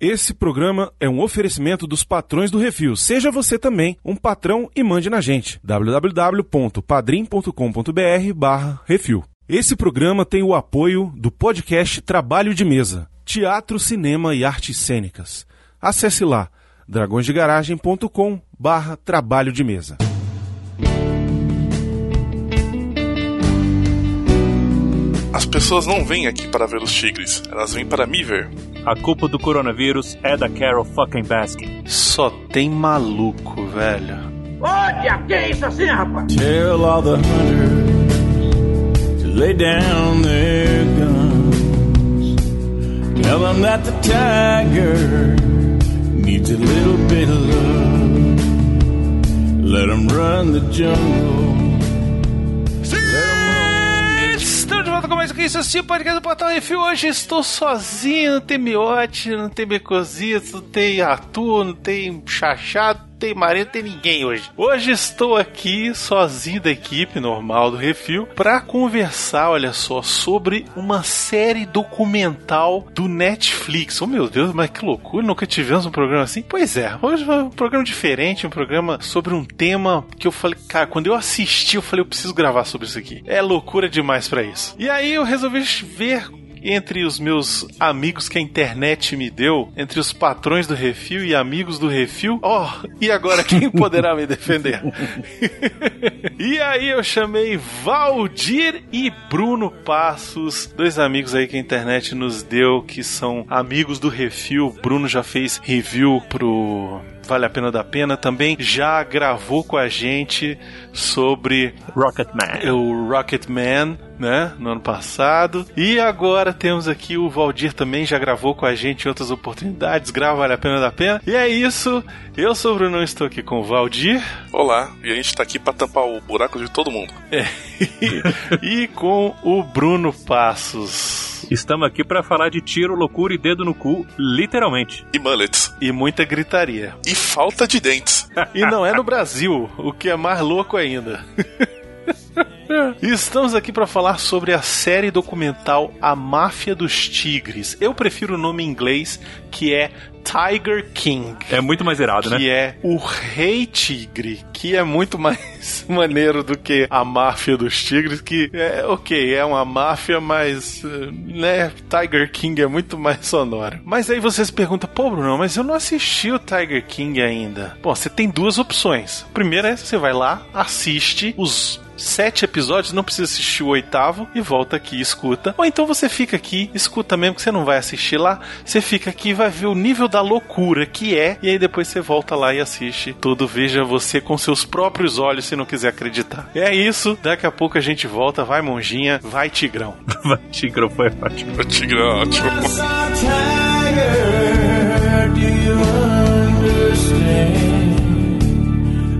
Esse programa é um oferecimento dos patrões do Refil. Seja você também um patrão e mande na gente. www.padrim.com.br barra Refil. Esse programa tem o apoio do podcast Trabalho de Mesa, Teatro, Cinema e Artes Cênicas. Acesse lá dragõesdegaragem.com barra Trabalho de Mesa. As pessoas não vêm aqui para ver os tigres, elas vêm para me ver. A culpa do coronavírus é da Carol fucking Baskin. Só tem maluco, velho. Olha, que é isso assim, rapaz? Tell all the hunters to lay down their guns. Tell them that the tiger needs a little bit of love. Let him run the jungle. Com mais um que isso, assim, podcast do Portal Refil. Hoje estou sozinho, não tem miote, não tem becozito, não tem Arthur, não tem chachado, tem marido, não tem ninguém hoje. Hoje estou aqui sozinho da equipe normal do Refil para conversar, olha só, sobre uma série documental do Netflix. Oh meu Deus, mas que loucura, nunca tivemos um programa assim. Pois é, hoje vai um programa diferente, um programa sobre um tema que eu falei, cara, quando eu assisti, eu falei, eu preciso gravar sobre isso aqui. É loucura demais para isso. E aí eu resolvi ver entre os meus amigos que a internet me deu, entre os patrões do Refil e amigos do Refil, ó, oh, e agora quem poderá me defender? e aí eu chamei Valdir e Bruno Passos, dois amigos aí que a internet nos deu, que são amigos do Refil. Bruno já fez review pro Vale a Pena da Pena, também já gravou com a gente sobre Rocketman. o Rocketman, né, no ano passado. E agora temos aqui o Valdir também, já gravou com a gente em outras oportunidades, grava Vale a Pena da Pena. E é isso, eu sou o Bruno, estou aqui com o Valdir. Olá, e a gente tá aqui para tampar o buraco de todo mundo. É. e com o Bruno Passos. Estamos aqui para falar de tiro, loucura e dedo no cu, literalmente. E mullets. E muita gritaria. E falta de dentes. E não é no Brasil, o que é mais louco ainda. Estamos aqui para falar sobre a série documental A Máfia dos Tigres. Eu prefiro o nome em inglês, que é Tiger King. É muito mais irado, né? Que é o Rei Tigre, que é muito mais maneiro do que a Máfia dos Tigres, que é ok, é uma máfia, mas né, Tiger King é muito mais sonoro. Mas aí vocês perguntam, pô, Bruno, mas eu não assisti o Tiger King ainda. Bom, você tem duas opções. A primeira é você vai lá, assiste os sete episódios, não precisa assistir o oitavo e volta aqui e escuta. Ou então você fica aqui, escuta mesmo que você não vai assistir lá, você fica aqui e vai ver o nível da loucura que é, e aí depois você volta lá e assiste tudo. Veja você com seus próprios olhos se não quiser acreditar. É isso, daqui a pouco a gente volta. Vai, monjinha, vai, tigrão. Vai, tigrão foi ótimo. O tigre é ótimo.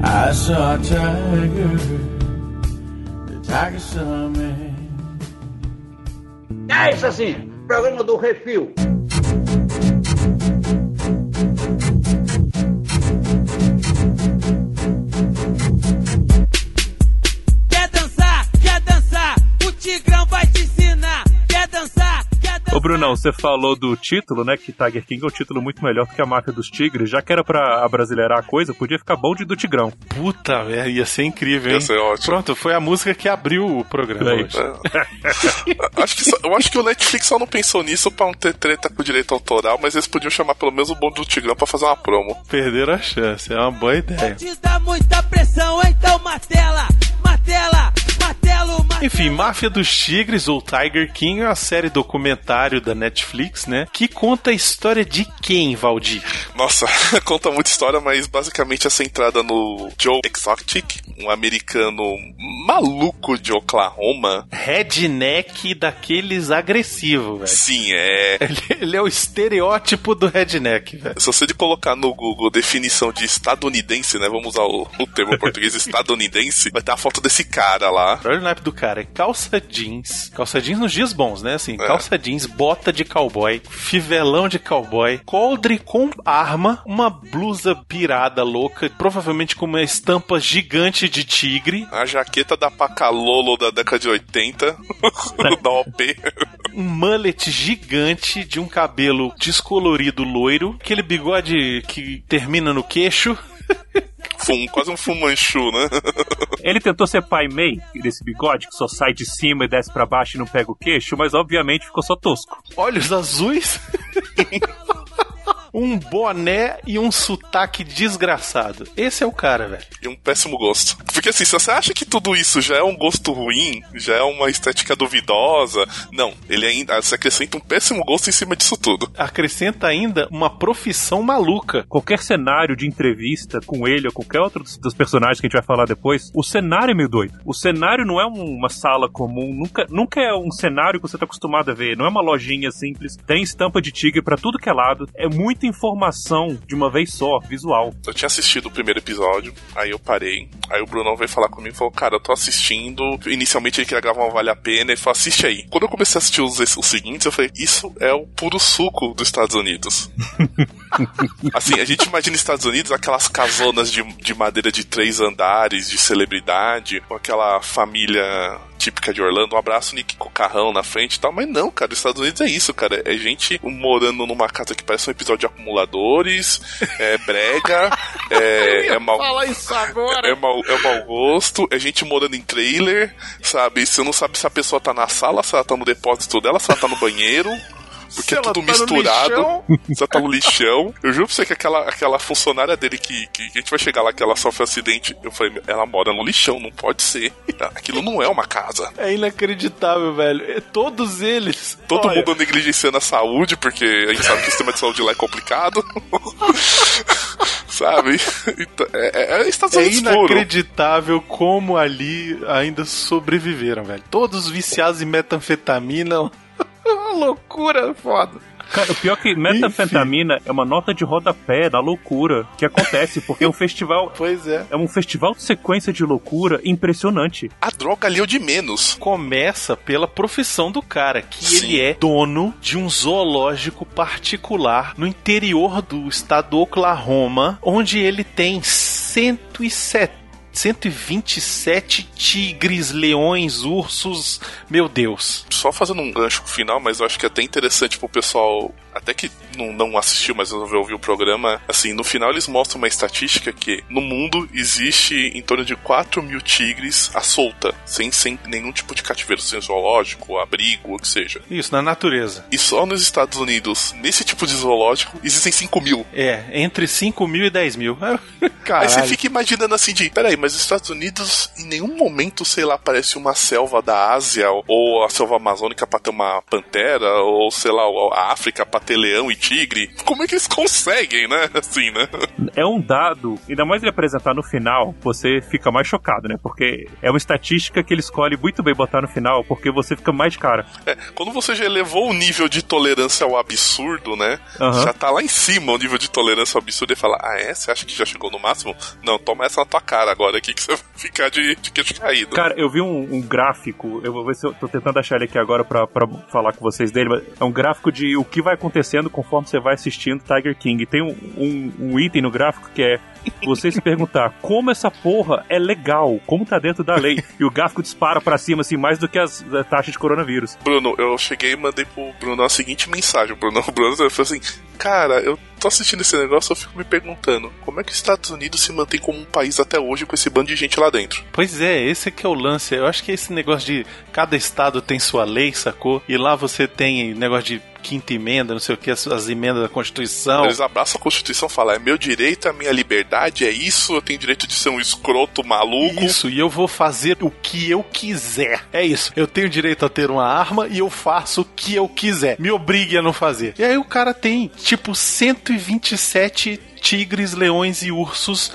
I saw a tiger, saw me. É isso assim, programa do Refil. Ô Brunão, você falou do título, né? Que Tiger King é um título muito melhor do que a Máfia dos Tigres. Já que era pra abrasileirar a coisa, podia ficar bom de do Tigrão. Puta merda, ia ser incrível, hein? Ia ser ótimo. Pronto, foi a música que abriu o programa hoje. acho que só- eu acho que o Netflix só não pensou nisso pra não ter treta com direito autoral, mas eles podiam chamar pelo menos o bonde do Tigrão pra fazer uma promo. Perderam a chance, é uma boa ideia. Te dá muita pressão, então martela, martela, martelo, martelo. Enfim, Máfia dos Tigres ou Tiger King é uma série documentário da Netflix, né? Que conta a história de quem, Valdir? Nossa, conta muita história, mas basicamente é centrada no Joe Exotic, um americano maluco de Oklahoma. Redneck daqueles agressivos, velho. Sim, é. Ele, ele é o estereótipo do redneck, velho. Se você de colocar no Google definição de estadunidense, né? Vamos usar o, o termo português estadunidense, vai ter a foto desse cara lá. Olha naipe do cara é calça jeans, calça jeans nos dias bons, né? Assim, calça jeans, bota de cowboy, fivelão de cowboy, coldre com arma, uma blusa pirada louca, provavelmente com uma estampa gigante de tigre, A jaqueta da Pacalolo da década de 80, da OP. um mullet gigante de um cabelo descolorido loiro, aquele bigode que termina no queixo. Fum, quase um fumanchu, né? Ele tentou ser pai Mei, desse bigode que só sai de cima e desce pra baixo e não pega o queixo, mas obviamente ficou só tosco. olhos azuis, um boné e um sotaque desgraçado. Esse é o cara, velho. E um péssimo gosto. Porque assim, se você acha que tudo isso já é um gosto ruim, já é uma estética duvidosa, não, ele ainda se acrescenta um péssimo gosto em cima disso tudo. Acrescenta ainda uma profissão maluca. Qualquer cenário de entrevista com ele ou qualquer outro dos, personagens que a gente vai falar depois, o cenário é meio doido. O cenário não é um- uma sala comum, nunca, nunca é um cenário que você tá acostumado a ver. Não é uma lojinha simples, tem estampa de tigre pra tudo que é lado. É muita informação de uma vez só, visual. Eu tinha assistido o primeiro episódio, aí eu parei. Aí o Brunão veio falar comigo e falou: Cara, eu tô assistindo. Inicialmente ele queria gravar uma Vale a Pena. Ele falou: Assiste aí. Quando eu comecei a assistir os, os seguintes, eu falei: Isso é o puro suco dos Estados Unidos. assim, a gente imagina Estados Unidos aquelas casonas de, de madeira de três andares, de celebridade, com aquela família típica de Orlando. Um abraço, Nick, com o carrão na frente e tal. Mas não, cara, os Estados Unidos é isso, cara. É gente morando numa casa que parece um episódio de acumuladores, é brega, é, é mal. Isso agora. É mau, é mau gosto, é gente morando em trailer, sabe? Você não sabe se a pessoa tá na sala, se ela tá no depósito dela, se ela tá no banheiro. Porque é tudo tá no misturado. Você tá no lixão. Eu juro pra você que aquela, aquela funcionária dele que, que a gente vai chegar lá que ela sofre acidente. Eu falei, ela mora no lixão, não pode ser. Aquilo não é uma casa. É inacreditável, velho. É Todos eles. Todo Olha, mundo negligenciando a saúde, porque a gente sabe que o sistema de saúde lá é complicado. sabe? Então, é, é, é Estados É Unidos inacreditável como ali ainda sobreviveram, velho. Todos viciados em metanfetamina. Uma loucura foda. Cara, o pior é que metanfetamina é uma nota de rodapé da loucura que acontece, porque é um festival. Pois é. É um festival de sequência de loucura impressionante. A droga ali é o de menos. Começa pela profissão do cara, que Sim. ele é dono de um zoológico particular no interior do estado do Oklahoma, onde ele tem 107 127 tigres, leões, ursos, meu Deus. Só fazendo um gancho final, mas eu acho que é até interessante pro pessoal, até que não, não assistiu, mas resolveu ouvir o programa. Assim, no final eles mostram uma estatística que no mundo existe em torno de 4 mil tigres à solta, sem, sem nenhum tipo de cativeiro, sem zoológico, abrigo, o que seja. Isso, na natureza. E só nos Estados Unidos, nesse tipo de zoológico, existem 5 mil. É, entre 5 mil e 10 mil. Aí Caralho. você fica imaginando assim de, peraí, mas os Estados Unidos em nenhum momento, sei lá, parece uma selva da Ásia ou a selva amazônica pra ter uma pantera ou sei lá, a África pra ter leão e tigre. Como é que eles conseguem, né? Assim, né? É um dado, ainda mais ele apresentar no final, você fica mais chocado, né? Porque é uma estatística que ele escolhe muito bem botar no final, porque você fica mais cara. É, quando você já elevou o nível de tolerância ao absurdo, né? Aham. Já tá lá em cima o nível de tolerância ao absurdo e fala, ah é? Você acha que já chegou no máximo? Não, toma essa na tua cara agora aqui que você vai ficar de, de queixo caído. Cara, eu vi um, um gráfico, eu vou ver se eu tô tentando achar ele aqui agora pra, pra falar com vocês dele, mas é um gráfico de o que vai acontecendo conforme você vai assistindo Tiger King. Tem um, um, um item no gráfico que é você se perguntar como essa porra é legal, como tá dentro da lei. E o gráfico dispara pra cima, assim, mais do que as, a taxa de coronavírus. Bruno, eu cheguei e mandei pro Bruno a seguinte mensagem. O Bruno, o Bruno falou assim: Cara, eu tô assistindo esse negócio, eu fico me perguntando como é que os Estados Unidos se mantém como um país até hoje com esse bando de gente lá dentro. Pois é, esse que é o lance. Eu acho que esse negócio de cada estado tem sua lei, sacou? E lá você tem negócio de quinta emenda, não sei o que, as, as emendas da Constituição. Eles abraçam a Constituição e falam: É meu direito, é minha liberdade, é isso, eu tenho direito de ser um escroto maluco. Isso, e eu vou fazer o que eu quiser. É isso. Eu tenho direito a ter uma arma e eu faço o que eu quiser. Me obrigue a não fazer. E aí o cara tem, tipo, 127 tigres, leões e ursos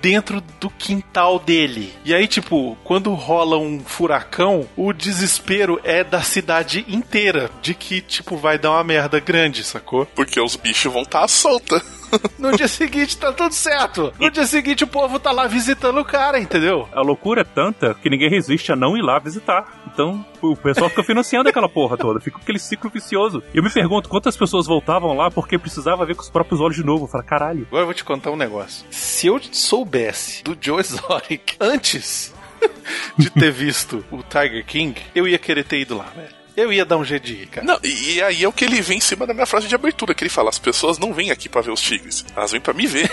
dentro do quintal dele. E aí, tipo, quando rola um furacão, o desespero é da cidade inteira, de que, tipo, vai dar uma merda grande, sacou? Porque os bichos vão estar tá solta. No dia seguinte tá tudo certo. No dia seguinte o povo tá lá visitando o cara, entendeu? A loucura é tanta que ninguém resiste a não ir lá visitar. Então, o pessoal fica financiando aquela porra toda, fica aquele ciclo vicioso. Eu me pergunto quantas pessoas voltavam lá porque precisava ver com os próprios olhos de novo. Fala, caralho. Agora eu vou te contar um negócio. Se eu soubesse do Joe Exotic antes de ter visto o Tiger King, eu ia querer ter ido lá, velho. Eu ia dar um jeito de ir, cara. Não, e, e aí é o que ele vem em cima da minha frase de abertura, que ele fala: as pessoas não vêm aqui pra ver os tigres, elas vêm pra me ver.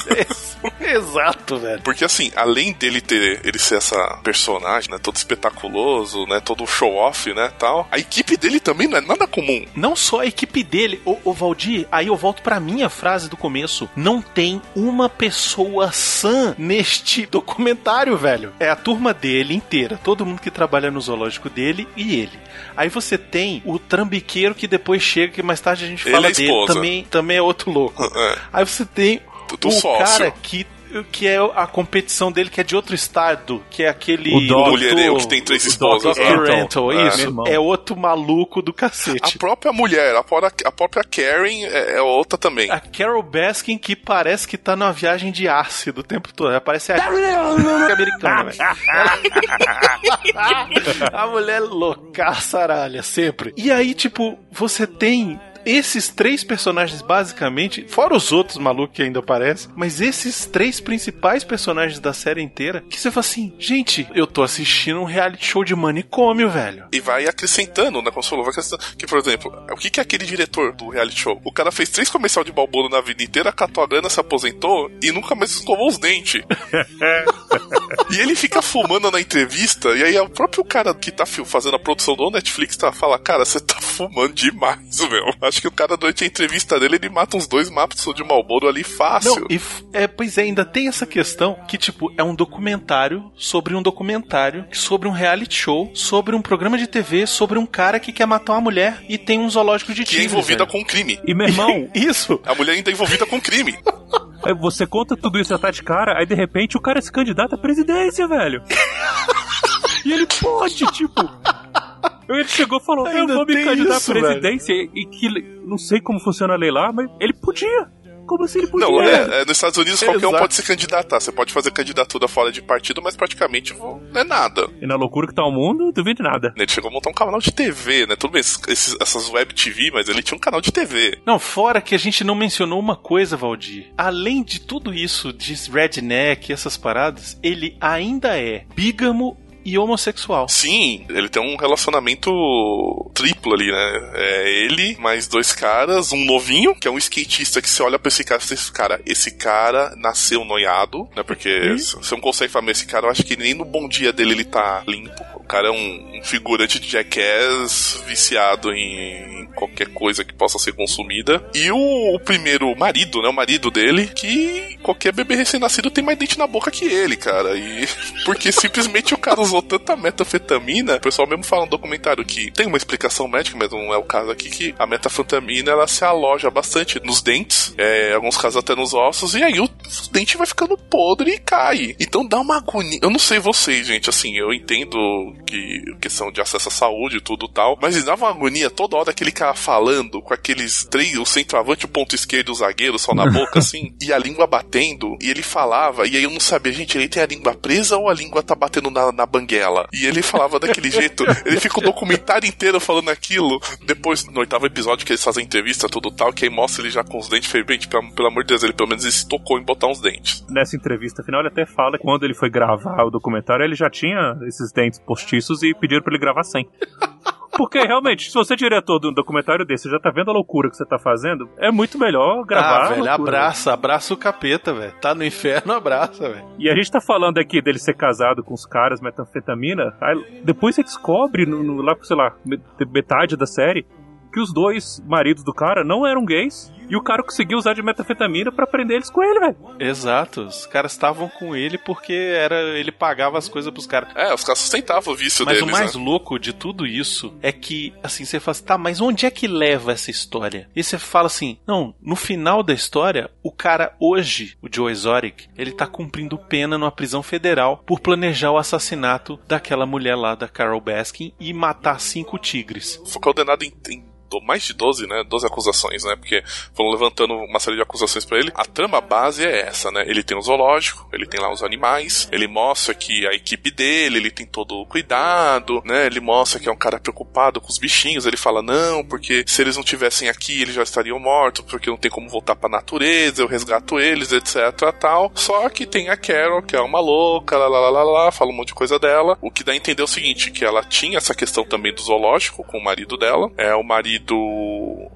Exato, velho. Porque assim, além dele ter ele ser essa personagem, né, todo espetaculoso, né, todo show off, né, tal, a equipe dele também não é nada comum. Não só a equipe dele, o, o Valdir, aí eu volto pra minha frase do começo. Não tem uma pessoa sã neste documentário, velho. É a turma dele inteira, todo mundo que trabalha no zoológico dele e ele. Aí você tem o trambiqueiro que depois chega, que mais tarde a gente fala é dele, também, também é outro louco. É. Aí você tem do o sócio. cara que que é a competição dele, que é de outro estado, que é aquele. O Doc- mulherengo que tem três esposas. Né? Dr. Rental, É. isso. Meu irmão. É outro maluco do A cacete. própria mulher, a própria, a própria Karen é, é outra também. A Carol Baskin que parece que tá numa viagem de ácido o tempo todo. Ela parece a americana, velho. a mulher loucaça, aralha, sempre. E aí, tipo, você tem esses três personagens, basicamente, fora os outros malucos que ainda aparecem, mas esses três principais personagens da série inteira, que você fala assim, gente, eu tô assistindo um reality show de manicômio, velho. E vai acrescentando, né? Falou, vai acrescentando. Que, por exemplo, o que, que é aquele diretor do reality show? O cara fez três comercial de balbolo na vida inteira, catou a grana, se aposentou e nunca mais escovou os dentes. e ele fica fumando na entrevista, e aí o próprio cara que tá fazendo a produção do Netflix tá fala, cara, você tá fumando demais, meu. Acho que o cara, durante a entrevista dele, ele mata uns dois mapas de Malboro ali fácil. Não, e f- é, pois é, ainda tem essa questão que, tipo, é um documentário sobre um documentário, sobre um reality show, sobre um programa de TV, sobre um cara que quer matar uma mulher e tem um zoológico de que é tigres. envolvida velho. com crime. E meu irmão, Isso! A mulher ainda é envolvida com crime. aí você conta tudo isso já tá de cara, aí de repente o cara se candidata à presidência, velho. e ele pode, tipo. Ele chegou e falou: Eu Ainda vou me candidatar à presidência. E que não sei como funciona a lei lá, mas ele podia. Como assim ele podia? Não, é, é, nos Estados Unidos qualquer um Exato. pode se candidatar. Você pode fazer candidatura fora de partido, mas praticamente não é nada. E na loucura que tá o mundo, duvido de nada. Ele chegou a montar um canal de TV, né? Tudo bem, esses- esses- essas web TV, mas ele tinha um canal de TV. Não, fora que a gente não mencionou uma coisa, Valdir. Além de tudo isso, de redneck e essas paradas, ele ainda é bígamo e homossexual. Sim, ele tem um relacionamento triplo ali, né? É ele, mais dois caras, um novinho, que é um skatista que você olha pra esse cara e diz, cara, esse cara nasceu noiado, né? Porque você não consegue falar, esse cara, eu acho que nem no bom dia dele ele tá limpo. Cara é um, um figurante de jackass viciado em qualquer coisa que possa ser consumida. E o, o primeiro marido, né? O marido dele, que qualquer bebê recém-nascido tem mais dente na boca que ele, cara. E porque simplesmente o cara usou tanta metafetamina, o pessoal mesmo fala no documentário que tem uma explicação médica, mas não é o caso aqui, que a metafetamina ela se aloja bastante nos dentes, é, em alguns casos até nos ossos, e aí o dente vai ficando podre e cai. Então dá uma agonia. Eu não sei vocês, gente, assim, eu entendo que questão de acesso à saúde e tudo tal, mas dava uma agonia toda hora aquele cara falando com aqueles três, o centroavante, o ponto esquerdo o zagueiro só na boca, assim, e a língua batendo, e ele falava, e aí eu não sabia, gente, ele tem a língua presa ou a língua tá batendo na, na banguela? E ele falava daquele jeito, ele fica o documentário inteiro falando aquilo, depois, no oitavo episódio que eles fazem entrevista, tudo tal, que aí mostra ele já com os dentes, falei, gente, pelo, pelo amor de Deus, ele pelo menos ele se tocou em botar uns dentes. Nessa entrevista final, ele até fala que quando ele foi gravar o documentário, ele já tinha esses dentes postiços e pediram pra ele gravar sem. Porque realmente, se você é diretor de um documentário desse, já tá vendo a loucura que você tá fazendo, é muito melhor gravar. ah, velho, abraça, abraça o capeta, velho. Tá no inferno, abraça, velho. E a gente tá falando aqui dele ser casado com os caras, metanfetamina. Aí depois você descobre, no, no- lá, sei lá, met- metade da série, que os dois maridos do cara não eram gays. E o cara conseguiu usar de metafetamina pra prender eles com ele, velho. Exato, os caras estavam com ele porque era ele pagava as coisas pros caras. É, os caras sustentavam o vício Mas deles, o mais né? louco de tudo isso é que, assim, você fala assim, tá, mas onde é que leva essa história? E você fala assim, não, no final da história, o cara hoje, o Joe Exotic, ele tá cumprindo pena numa prisão federal por planejar o assassinato daquela mulher lá, da Carol Baskin, e matar cinco tigres. Foi condenado em, em do- mais de 12, né? 12 acusações, né? Porque foram levantando uma série de acusações pra ele. A trama base é essa, né? Ele tem o zoológico, ele tem lá os animais, ele mostra que a equipe dele, ele tem todo o cuidado, né? Ele mostra que é um cara preocupado com os bichinhos. Ele fala, não, porque se eles não tivessem aqui, eles já estariam mortos, porque não tem como voltar pra natureza, eu resgato eles, etc, tal. Só que tem a Carol, que é uma louca, lá, lá, lá, lá, fala um monte de coisa dela. O que dá a entender é o seguinte, que ela tinha essa questão também do zoológico com o marido dela. É, o marido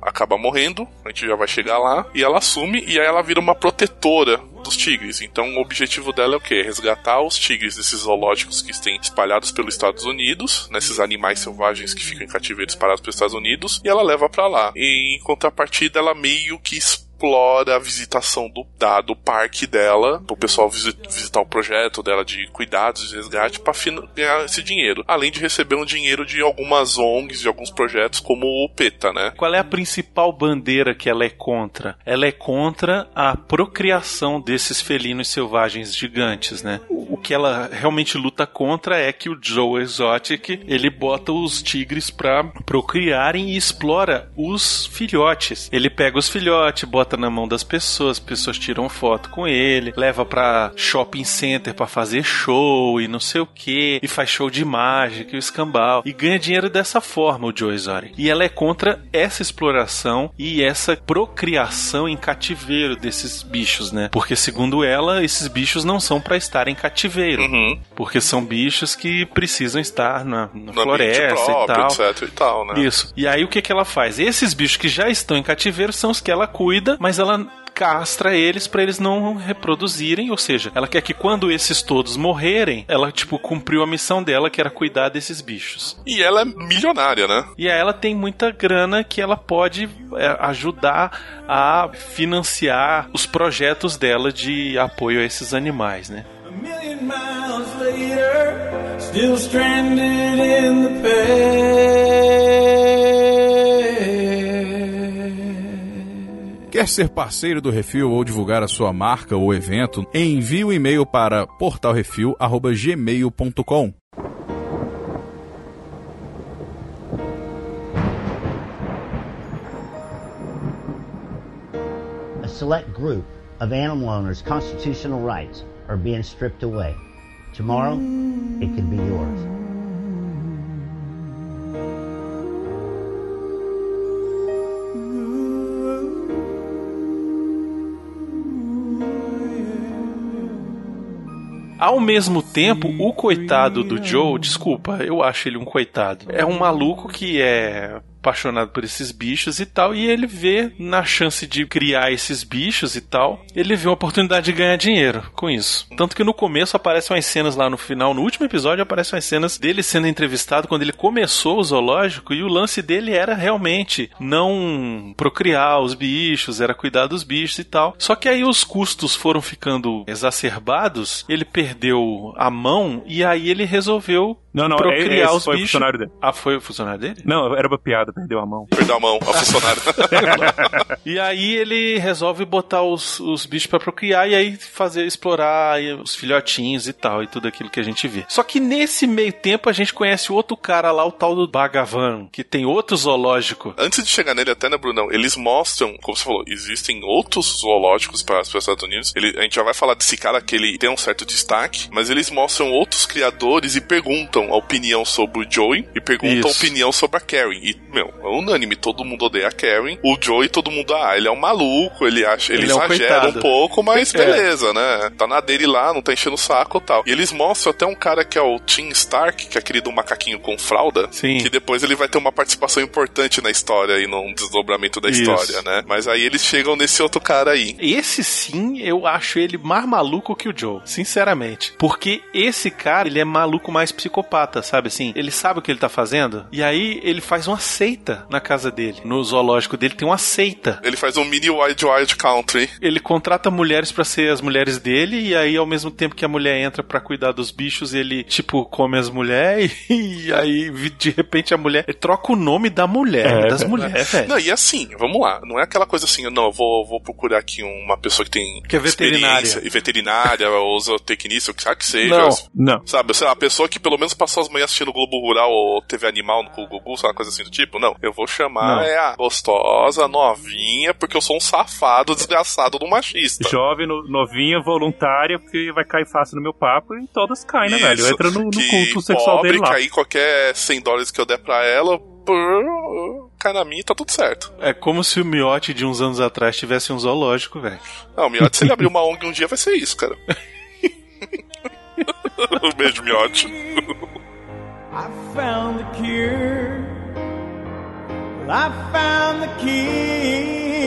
acaba morrendo, a gente já vai chegar lá, e ela assume, e aí ela vira uma protetora dos tigres. Então o objetivo dela é o quê? Resgatar os tigres desses zoológicos que têm espalhados pelos Estados Unidos, nesses animais selvagens que ficam em cativeiro espalhados pelos Estados Unidos, e ela leva pra lá. E em contrapartida, ela meio que explora a visitação do, da, do parque dela, pro pessoal visi- visitar o projeto dela de cuidados de resgate fin- ganhar esse dinheiro. Além de receber um dinheiro de algumas ONGs, de alguns projetos, como o PETA, né? Qual é a principal bandeira que ela é contra? Ela é contra a procriação desses felinos selvagens gigantes, né? O o que ela realmente luta contra é que o Joe Exotic ele bota os tigres pra procriarem e explora os filhotes. Ele pega os filhotes, bota na mão das pessoas, as pessoas tiram foto com ele, leva pra shopping center pra fazer show e não sei o que, e faz show de mágica e o escambau, e ganha dinheiro dessa forma o Joe Exotic. E ela é contra essa exploração e essa procriação em cativeiro desses bichos, né? Porque segundo ela, esses bichos não são pra estar em cativeiro, Uhum. porque são bichos que precisam estar na, na floresta e próprio, tal. etc e tal, né? Isso. E aí o que, que ela faz? Esses bichos que já estão em cativeiro são os que ela cuida, mas ela castra eles pra eles não reproduzirem, ou seja, ela quer que quando esses todos morrerem, ela tipo cumpriu a missão dela que era cuidar desses bichos. E ela é milionária, né? E aí ela tem muita grana que ela pode é, ajudar a financiar os projetos dela de apoio a esses animais, né? A Quer ser parceiro do Refil ou divulgar a sua marca ou evento? Envie o e-mail para portalrefil@gmail.com. a select group of animal owners' constitutional rights are being stripped away. Tomorrow, it could be yours. Ao mesmo tempo, o coitado do Joe, desculpa, eu acho ele um coitado. É um maluco que é apaixonado por esses bichos e tal, e ele vê na chance de criar esses bichos e tal, ele vê uma oportunidade de ganhar dinheiro com isso. Tanto que no começo aparecem umas cenas lá no final, no último episódio aparecem umas cenas dele sendo entrevistado quando ele começou o zoológico e o lance dele era realmente não procriar os bichos, era cuidar dos bichos e tal. Só que aí os custos foram ficando exacerbados, ele perdeu a mão e aí ele resolveu Não, não, procriar esse os foi o bichos. funcionário dele. Ah, foi o funcionário dele? Não, era uma piada, perdeu a mão. Perdeu a mão, a funcionária. E aí ele resolve botar os, os bichos pra procriar e aí fazer explorar os filhotinhos e tal, e tudo aquilo que a gente vê. Só que nesse meio tempo a gente conhece outro cara lá, o tal do Bhagavan, que tem outro zoológico. Antes de chegar nele até, né, Brunão? Eles mostram, como você falou, existem outros zoológicos para os Estados Unidos. Ele, a gente já vai falar desse cara que ele tem um certo destaque, mas eles mostram outros criadores e perguntam a opinião sobre o Joey e perguntam Isso. a opinião sobre a Karen. E, meu, é unânime, todo mundo odeia a Karen. O Joey, todo mundo, ah, ele é um maluco, ele acha, ele, Ele é um exagera um pouco, mas É. beleza, né? Tá na dele lá, não tá enchendo o saco e tal. E eles mostram até um cara que é o Tim Stark, que é aquele do macaquinho com fralda, Sim. que depois ele vai ter uma participação importante na história e num desdobramento da Isso. história, né? Mas aí eles chegam nesse outro cara aí. Esse sim, eu acho ele mais maluco que o Joe, sinceramente. Porque esse cara, ele é maluco mais psicopata, sabe assim? Ele sabe o que ele tá fazendo, e aí ele faz uma seita na casa dele. No zoológico dele tem uma seita. Ele faz um mini Wild Wild Country. Ele contrata mulheres pra ser as mulheres dele, e aí ao mesmo tempo que a mulher entra pra cuidar dos bichos, ele, tipo, come as mulheres, e aí de repente a mulher. Ele troca o nome da mulher, É, das é. mulheres, velho. Não, e assim, vamos lá. Não é aquela coisa assim, não, eu vou, vou procurar aqui uma pessoa que tem Que é veterinária. E veterinária, ou zootecnista, o que sabe que seja. Não. Não. Sabe, sei lá, a pessoa que pelo menos passou as manhãs assistindo Globo Rural ou TV Animal no Gugu, sabe, uma coisa assim do tipo. Tipo, não, eu vou chamar Não. é a gostosa, novinha, porque eu sou um safado, desgraçado do machista. Jovem, no- novinha, voluntária, porque vai cair fácil no meu papo e todas caem, né, velho? Isso, Entra no, no que culto sexual pobre, dele lá. aí qualquer 100 dólares que eu der pra ela, pô, cai na minha e tá tudo certo. É como se o miote de uns anos atrás tivesse um zoológico, velho. Não, o Miotti, se ele abrir uma ONG um dia, vai ser isso, cara. um beijo, Miotti. I found the cure. I found the key.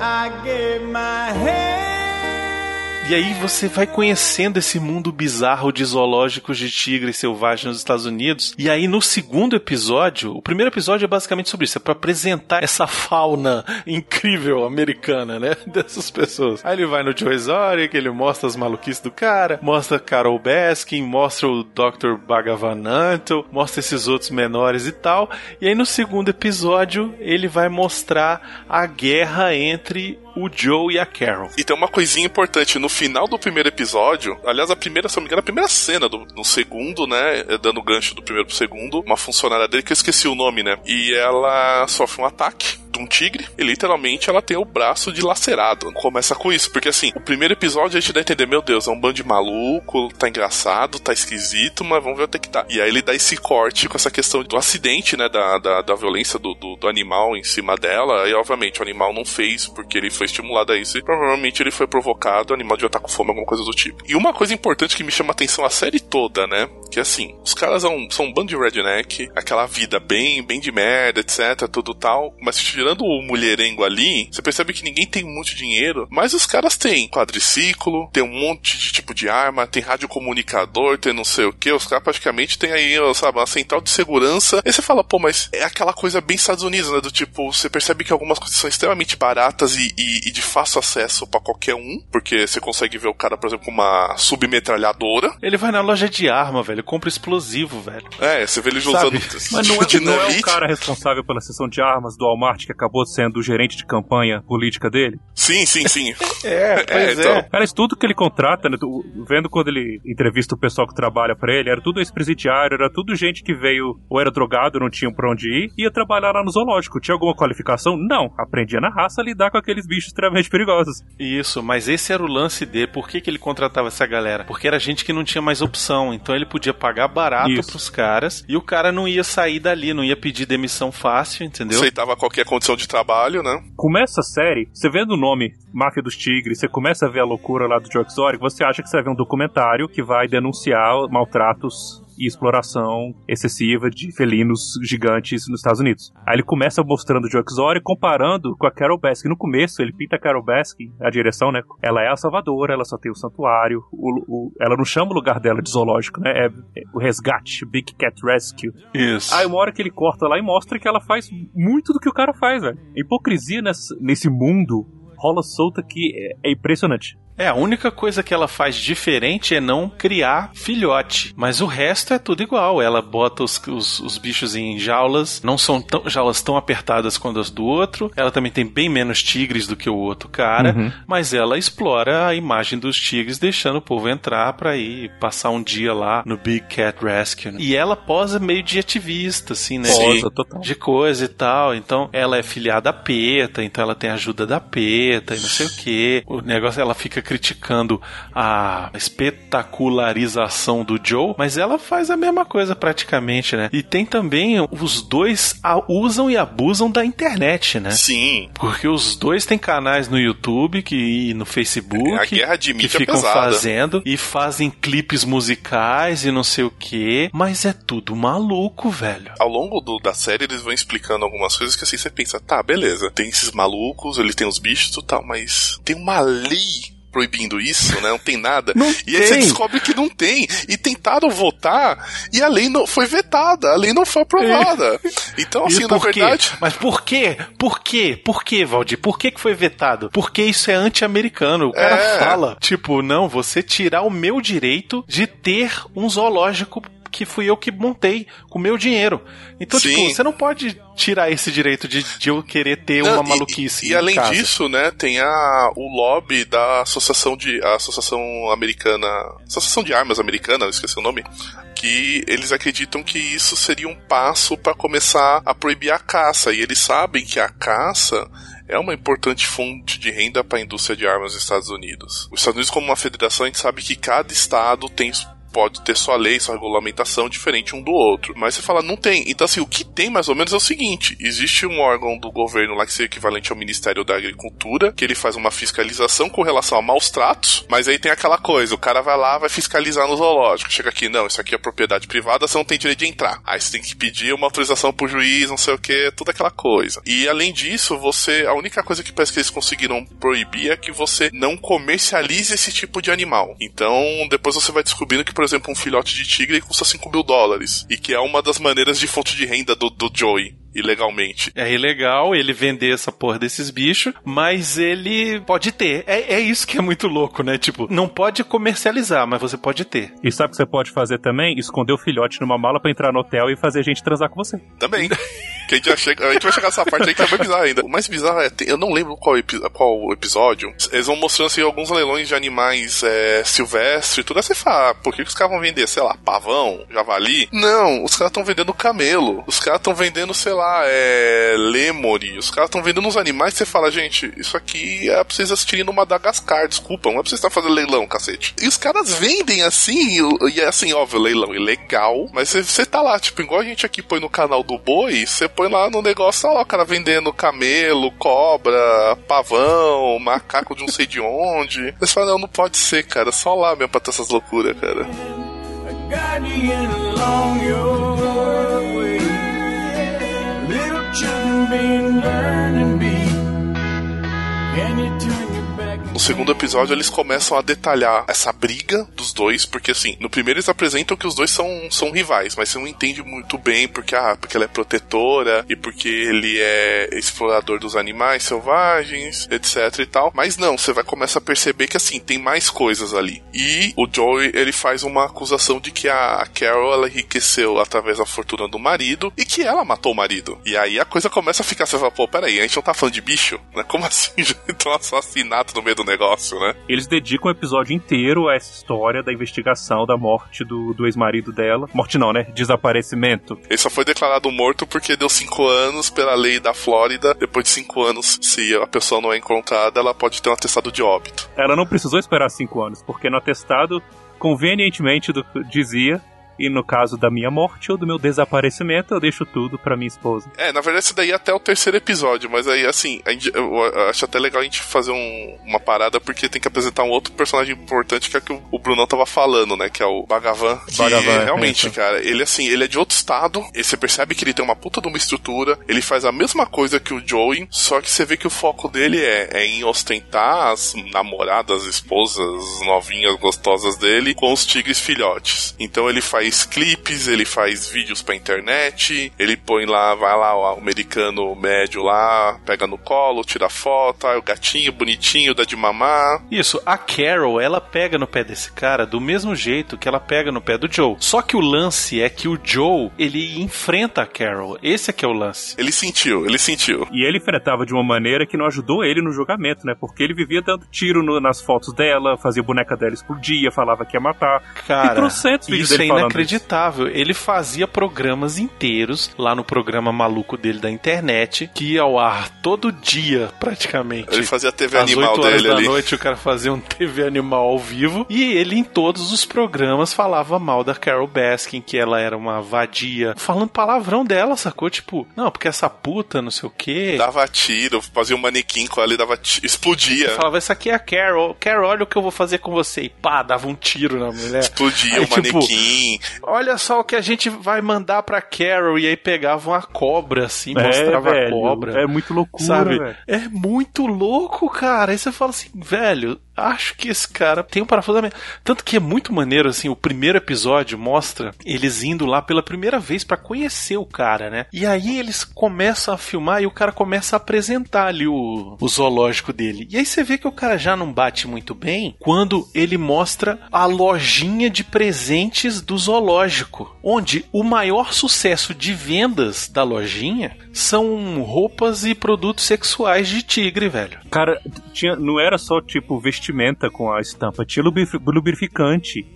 I gave my head. E aí você vai conhecendo esse mundo bizarro de zoológicos de tigres selvagens nos Estados Unidos. E aí no segundo episódio, o primeiro episódio é basicamente sobre isso, é pra apresentar essa fauna incrível americana, né, dessas pessoas. Aí ele vai no Joe Exotic, ele mostra as maluquices do cara, mostra Carol Baskin, mostra o Dr. Bhagavananto, mostra esses outros menores e tal. E aí no segundo episódio, ele vai mostrar a guerra entre o Joe e a Carol. E tem uma coisinha importante, no final do primeiro episódio, aliás, a primeira, se não me engano, a primeira cena do segundo, né, é dando gancho do primeiro pro segundo, uma funcionária dele, que eu esqueci o nome, né, e ela sofre um ataque de um tigre, e literalmente ela tem o braço dilacerado. Começa com isso, porque assim, o primeiro episódio a gente dá a entender, meu Deus, é um bando de maluco, tá engraçado, tá esquisito, mas vamos ver até que tá. E aí ele dá esse corte com essa questão do acidente, né, da, da, da violência do, do, do animal em cima dela, e obviamente o animal não fez porque ele foi estimulado a isso, e provavelmente ele foi provocado, o animal devia estar com fome, alguma coisa do tipo. E uma coisa importante que me chama a atenção a série toda, né, que assim, os caras são, são um bando de redneck, aquela vida bem, bem de merda, etc, tudo tal, mas tirando o mulherengo ali, você percebe que ninguém tem muito dinheiro, mas os caras têm quadriciclo, tem um monte de tipo de arma, tem radiocomunicador, tem não sei o que, os caras praticamente têm aí, sabe, uma central de segurança. Aí você fala, pô, mas é aquela coisa bem Estados Unidos, né? Do tipo, você percebe que algumas coisas são extremamente baratas e, e- e de fácil acesso pra qualquer um, porque você consegue ver o cara, por exemplo, com uma submetralhadora. Ele vai na loja de arma, velho, compra explosivo, velho. É, você vê ele Sabe? usando Mas não é, não é o cara responsável pela seção de armas do Walmart que acabou sendo o gerente de campanha política dele? Sim, sim, sim. É, pois então. é. Cara, isso tudo que ele contrata, né, vendo quando ele entrevista o pessoal que trabalha pra ele, era tudo ex-presidiário, era tudo gente que veio ou era drogado, não tinha pra onde ir, ia trabalhar lá no zoológico. Tinha alguma qualificação? Não. Aprendia na raça a lidar com aqueles bichos extremamente perigosos. Isso, mas esse era o lance dele. Por que, que ele contratava essa galera? Porque era gente que não tinha mais opção. Então ele podia pagar barato Isso. pros caras e o cara não ia sair dali, não ia pedir demissão fácil, entendeu? Aceitava qualquer condição de trabalho, né? Começa a série, você vendo o nome Máfia dos Tigres, você começa a ver a loucura lá do Joe Exotic, você acha que você vai ver um documentário que vai denunciar maltratos e exploração excessiva de felinos gigantes nos Estados Unidos. Aí ele começa mostrando o Joe Exotic comparando com a Carol Baskin. No começo, ele pinta a Carol Baskin, a direção, né? Ela é a salvadora, ela só tem o santuário, o- o- ela não chama o lugar dela de zoológico, né? É, é o resgate, Big Cat Rescue. Isso. Aí uma hora que ele corta lá e mostra que ela faz muito do que o cara faz, velho. Hipocrisia nesse, nesse mundo rola solta que é, é impressionante. É, a única coisa que ela faz diferente é não criar filhote. Mas o resto é tudo igual. Ela bota os, os, os bichos em jaulas, não são tão, jaulas tão apertadas quanto as do outro. Ela também tem bem menos tigres do que o outro cara. Uhum. Mas ela explora a imagem dos tigres, deixando o povo entrar pra ir passar um dia lá no Big Cat Rescue. né? E ela posa meio de ativista, assim, né? Posa, total. de coisa e tal. Então, ela é filiada à PETA, então ela tem ajuda da PETA e não sei o que. O negócio, ela fica criticando a espetacularização do Joe, mas ela faz a mesma coisa praticamente, né? E tem também, os dois usam e abusam da internet, né? Sim. Porque os dois têm canais no YouTube que, e no Facebook É a guerra de que mídia ficam pesada. fazendo e fazem clipes musicais e não sei o que, mas é tudo maluco, velho. Ao longo do- da série, eles vão explicando algumas coisas que assim você pensa, tá, beleza, tem esses malucos, ele tem os bichos e tal, mas tem uma lei proibindo isso, né? Não tem nada. Não e aí você tem. descobre que não tem. E tentaram votar e a lei não foi vetada, a lei não foi aprovada. Então, E assim, na quê? verdade. Mas por quê? Por quê? Por quê, Valdir? Por que, que foi vetado? Porque isso é anti-americano. O cara É. fala, tipo, não, você tirar o meu direito de ter um zoológico que fui eu que montei com o meu dinheiro. Então, Sim. tipo, você não pode tirar esse direito de, de eu querer ter Não, uma e- maluquice. E, em além casa. disso, né, tem a, o lobby da associação de a associação americana, associação de armas americana, esqueci o nome, que eles acreditam que isso seria um passo para começar a proibir a caça. E eles sabem que a caça é uma importante fonte de renda para a indústria de armas nos Estados Unidos. Os Estados Unidos, como uma federação, a gente sabe que cada estado tem pode ter sua lei, sua regulamentação diferente um do outro. Mas você fala, não tem. Então, assim, o que tem mais ou menos é o seguinte: existe um órgão do governo lá que seria equivalente ao Ministério da Agricultura, que ele faz uma fiscalização com relação a maus tratos, mas aí tem aquela coisa: o cara vai lá, vai fiscalizar no zoológico. Chega aqui, não, isso aqui é propriedade privada, você não tem direito de entrar. Aí você tem que pedir uma autorização pro juiz, não sei o que, toda aquela coisa. E além disso, você. A única coisa que parece que eles conseguiram proibir é que você não comercialize esse tipo de animal. Então, depois você vai descobrindo que, por exemplo, um filhote de tigre custa 5 mil dólares. E que é uma das maneiras de fonte de renda do, do Joey ilegalmente. É ilegal ele vender essa porra desses bichos, mas ele pode ter. É, é isso que é muito louco, né? Tipo, não pode comercializar, mas você pode ter. E sabe o que você pode fazer também? Esconder o filhote numa mala pra entrar no hotel e fazer a gente transar com você. Também. que a gente, chega, a gente vai chegar nessa parte aí que é mais bizarro ainda. O mais bizarro é, eu não lembro qual, epi, qual episódio, eles vão mostrando assim alguns leilões de animais é, silvestres e tudo. Aí você fala, ah, por que, que os caras vão vender, sei lá, pavão, javali? Não, os caras estão vendendo camelo. Os caras estão vendendo, sei lá, é, lemuri. Os caras estão vendendo uns animais você fala, gente, isso aqui é pra vocês assistirem no Madagascar, desculpa, não é pra vocês estar fazendo leilão, cacete. E os caras vendem assim, e é assim, óbvio, leilão ilegal, mas você tá lá, tipo, igual a gente aqui põe no canal do boi, você põe lá no negócio, tá lá o cara vendendo camelo, cobra, pavão, macaco de não sei de onde. Você fala, não, não pode ser, cara, só lá mesmo pra ter essas loucuras, cara. No segundo episódio, eles começam a detalhar essa briga dos dois, porque assim, no primeiro eles apresentam que os dois são, são rivais, mas você não entende muito bem porque, ah, porque ela é protetora e porque ele é explorador dos animais selvagens, etc e tal. Mas não, você vai começar a perceber que assim, tem mais coisas ali. E o Joey, ele faz uma acusação de que a Carol, ela enriqueceu através da fortuna do marido e que ela matou o marido. E aí a coisa começa a ficar, você fala, pô, peraí, a gente não tá falando de bicho? Né? Como assim? Já entrou um assassinato no meio do negócio, né? Eles dedicam o episódio inteiro a essa história da investigação da morte do, do ex-marido dela. Morte não, né? Desaparecimento. Ele só foi declarado morto porque deu cinco anos pela lei da Flórida. Depois de cinco anos, se a pessoa não é encontrada, ela pode ter um atestado de óbito. Ela não precisou esperar cinco anos, porque no atestado, convenientemente, do- dizia. E no caso da minha morte ou do meu desaparecimento, eu deixo tudo pra minha esposa. É, na verdade, isso daí é até o terceiro episódio, mas aí, assim, gente- eu acho até legal a gente fazer um- uma parada, porque tem que apresentar um outro personagem importante que é que o, o Brunão tava falando, né? Que é o Bagavan. Que Bagavan, realmente, isso. cara, ele assim, ele é de outro estado, e você percebe que ele tem uma puta de uma estrutura, ele faz a mesma coisa que o Joey, só que você vê que o foco dele é, é em ostentar as namoradas, esposas, novinhas, gostosas dele, com os tigres filhotes. Então ele faz clipes, ele faz vídeos pra internet, ele põe lá, vai lá, o americano médio lá, pega no colo, tira foto, ah, o gatinho bonitinho, dá de mamar. Isso, a Carol, ela pega no pé desse cara do mesmo jeito que ela pega no pé do Joe. Só que o lance é que o Joe, ele enfrenta a Carol. Esse é que é o lance. Ele sentiu, ele sentiu. E ele enfrentava de uma maneira que não ajudou ele no julgamento, né? Porque ele vivia dando tiro no- nas fotos dela, fazia boneca dela explodir, falava que ia matar. Cara, e trocentos vídeos isso dele é falando inacreditável. Ele fazia programas inteiros lá no programa maluco dele da internet, que ia ao ar todo dia, praticamente. Ele fazia TV Às animal 8 horas dele da ali. noite o cara fazia um TV animal ao vivo e ele em todos os programas falava mal da Carol Baskin, que ela era uma vadia, falando palavrão dela, sacou? Tipo, não, porque essa puta, não sei o quê. Dava tiro, fazia um manequim com ela e dava ti- explodia. Falava, essa aqui é a Carol. Carol, olha o que eu vou fazer com você. E pá, dava um tiro na mulher. Explodia Aí, o tipo, manequim. Olha só o que a gente vai mandar pra Carol. E aí pegava uma cobra, assim, É, mostrava velho, a cobra. é muito loucura, sabe? velho. É muito louco, cara. Aí você fala assim, velho, acho que esse cara tem um parafusamento. Tanto que é muito maneiro, assim, o primeiro episódio mostra eles indo lá pela primeira vez pra conhecer o cara, né? E aí eles começam a filmar e o cara começa a apresentar ali o, o zoológico dele. E aí você vê que o cara já não bate muito bem quando ele mostra a lojinha de presentes do zoológico, onde o maior sucesso de vendas da lojinha são roupas e produtos sexuais de tigre, velho. Cara, tinha, não era só tipo vestimenta com a estampa, tinha lubrif- lubrificante.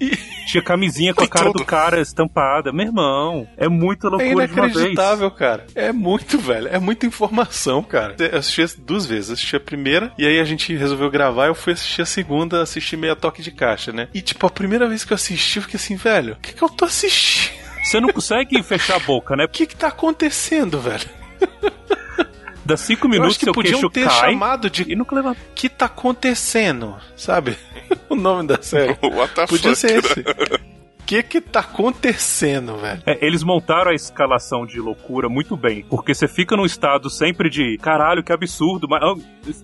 Tinha camisinha com a cara tudo. do cara estampada. Meu irmão, é muita É loucura vez. inacreditável, cara. É muito, velho. É muita informação, cara. Eu assisti as duas vezes. Assisti a primeira e aí a gente resolveu gravar. Eu fui assistir a segunda, assisti meia toque de caixa, né? E tipo, a primeira vez que eu assisti, eu fiquei assim, velho, o que, que eu tô assistindo? Você não consegue fechar a boca, né? O que que tá acontecendo, velho? Dá cinco Eu minutos acho que seu podiam queixo ter cai chamado de e nunca leva. que tá acontecendo, sabe? o nome da série. What the Podia fuck, ser né? esse. O que que tá acontecendo, velho? É, eles montaram a escalação de loucura muito bem, porque você fica num estado sempre de caralho, que absurdo, mas ah,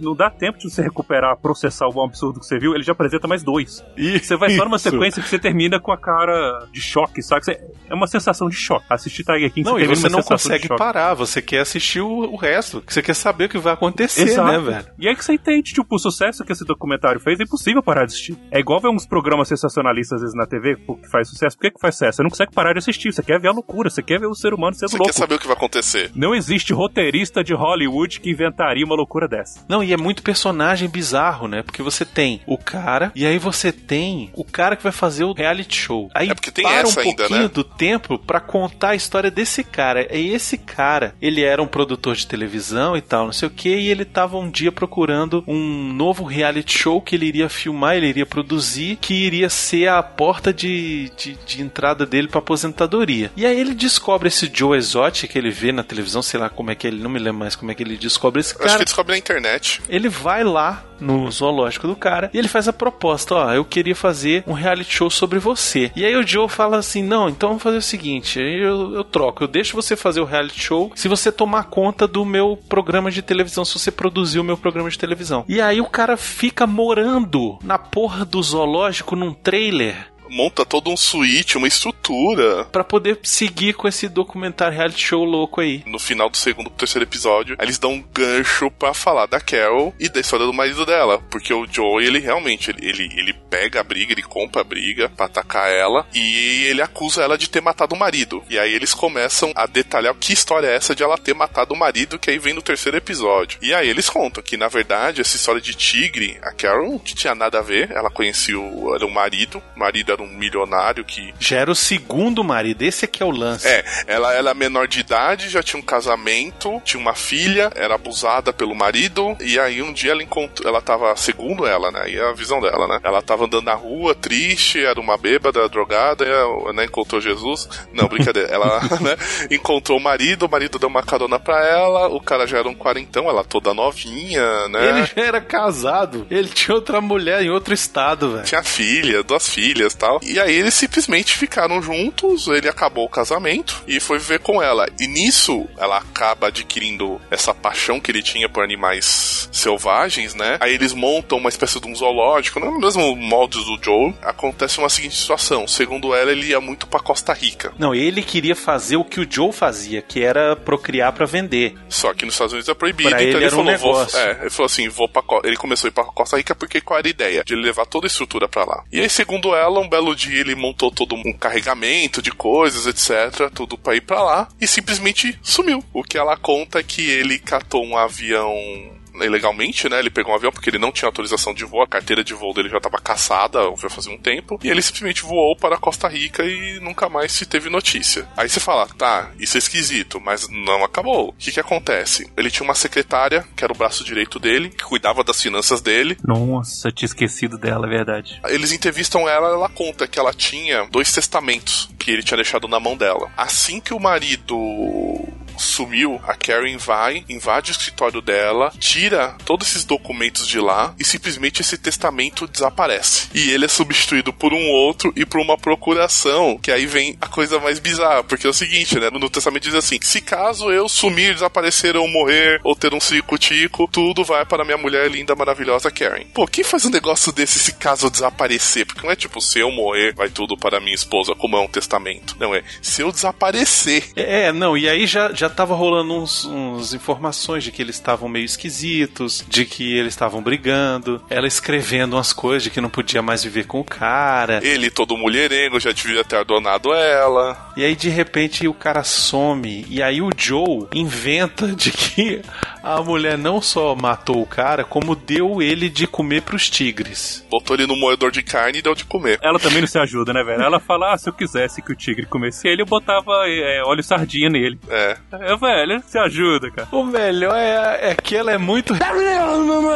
não dá tempo de você recuperar, processar o absurdo que você viu, ele já apresenta mais dois. E Você vai só numa sequência que você termina com a cara de choque, sabe? Você- é uma sensação de choque. Assistir Tiger King, Não, e você não consegue parar, você quer assistir o, o resto, você quer saber o que vai acontecer, Exato. né, velho? E aí que você entende, tipo, o sucesso que esse documentário fez é impossível parar de assistir. É igual ver uns programas sensacionalistas às vezes na TV que faz sucesso. Por que, que faz sucesso? Você não consegue parar de assistir, você quer ver a loucura, você quer ver o ser humano sendo Você louco. quer saber o que vai acontecer? Não existe roteirista de Hollywood que inventaria uma loucura dessa. Não, e é muito personagem bizarro, né? Porque você tem o cara, e aí você tem o cara que vai fazer o reality show. Aí É porque tem para essa um ainda, pouquinho né? do tempo pra contar a história desse cara. E esse cara, ele era um produtor de televisão e tal, não sei o que, e ele tava um dia procurando um novo reality show que ele iria filmar, ele iria produzir, que iria ser a porta de, de, de entrada dele pra aposentadoria. E aí ele descobre esse Joe Exotic que ele vê na televisão, sei lá como é que ele, não me lembro mais como é que ele descobre esse Eu Acho cara. que descobre na internet. Ele vai lá no zoológico do cara e ele faz a proposta, ó, eu queria fazer um reality show sobre você. E aí o Joe fala assim, não, então vamos fazer o seguinte, eu, eu troco, eu deixo você fazer o reality show se você tomar conta do meu programa de televisão, se você produzir o meu programa de televisão. E aí o cara fica morando na porra do zoológico num trailer Monta todo um suíte, uma estrutura. Pra poder seguir com esse documentário reality show louco aí. No final do segundo pro terceiro episódio, eles dão um gancho pra falar da Carol e da história do marido dela. Porque o Joe, ele realmente, ele, ele, ele pega a briga, ele compra a briga pra atacar ela e ele acusa ela de ter matado o marido. E aí eles começam a detalhar que história é essa de ela ter matado o marido, que aí vem no terceiro episódio. E aí eles contam que, na verdade, essa história de tigre, a Carol não tinha nada a ver. Ela conhecia o, era o marido, o marido era um milionário que Já era o segundo marido, esse aqui é o lance. é, ela era menor de idade, já tinha um casamento, tinha uma filha, era abusada pelo marido, e aí um dia ela encontrou, ela tava, segundo ela, né, e é a visão dela, né, ela tava andando na rua, triste, era uma bêbada, drogada, ela, né, encontrou Jesus, não, brincadeira, ela, né, encontrou o marido, o marido deu uma carona pra ela, o cara já era um quarentão, ela toda novinha, né, Ele já era casado, ele tinha outra mulher em outro estado, velho. tinha filha, duas filhas e tal. E aí eles simplesmente ficaram juntos, ele acabou o casamento e foi viver com ela. E nisso ela acaba adquirindo essa paixão que ele tinha por animais selvagens, né? Aí eles montam uma espécie de um zoológico, no mesmo molde do Joe. Acontece uma seguinte situação: segundo ela, ele ia muito pra Costa Rica. Não, ele queria fazer o que o Joe fazia, que era procriar pra vender. Só que nos Estados Unidos é proibido, Pra então ele ele, era um falou, vou, é, ele falou assim, vou pra, Co- ele começou a ir pra Costa Rica porque qual era a ideia? De ele levar toda a estrutura pra lá. E aí, segundo ela, um belo dia ele montou todo um carregamento de coisas, etc, tudo pra ir pra lá e simplesmente sumiu. O que ela conta é que ele catou um avião ilegalmente, né? Ele pegou um avião porque ele não tinha autorização de voo, a carteira de voo dele já estava caçada, já fazia um tempo, e ele simplesmente voou para Costa Rica e nunca mais se teve notícia. Aí você fala, tá, isso é esquisito, mas não acabou. O que que acontece? Ele tinha uma secretária, que era o braço direito dele, que cuidava das finanças dele. Nossa, tinha esquecido dela, é verdade. Eles entrevistam ela, ela conta que ela tinha dois testamentos que ele tinha deixado na mão dela. Assim que o marido sumiu, a Karen vai, invade o escritório dela, tira todos esses documentos de lá e simplesmente esse testamento desaparece. E ele é substituído por um outro e por uma procuração, que aí vem a coisa mais bizarra, porque é o seguinte, né? No testamento diz assim: se caso eu sumir, desaparecer ou morrer ou ter um circo-tico, tudo vai para minha mulher linda, maravilhosa Karen. Pô, quem faz um negócio desse se caso eu desaparecer? Porque não é tipo, se eu morrer, vai tudo para minha esposa, como é um testamento. Não, é se eu desaparecer. É, não, e aí já, já já tava rolando uns, uns informações de que eles estavam meio esquisitos, de que eles estavam brigando, ela escrevendo umas coisas de que não podia mais viver com o cara. Ele, todo mulherengo, já devia ter adonado ela. E aí de repente o cara some e aí o Joe inventa de que a mulher não só matou o cara, como deu ele de comer pros tigres. Botou ele no moedor de carne e deu de comer. Ela também não se ajuda, né, velho? Ela fala, ah, se eu quisesse que o tigre comesse ele, eu botava é, óleo sardinha nele. É. É, velho, se ajuda, cara. O melhor é, é que ela é muito.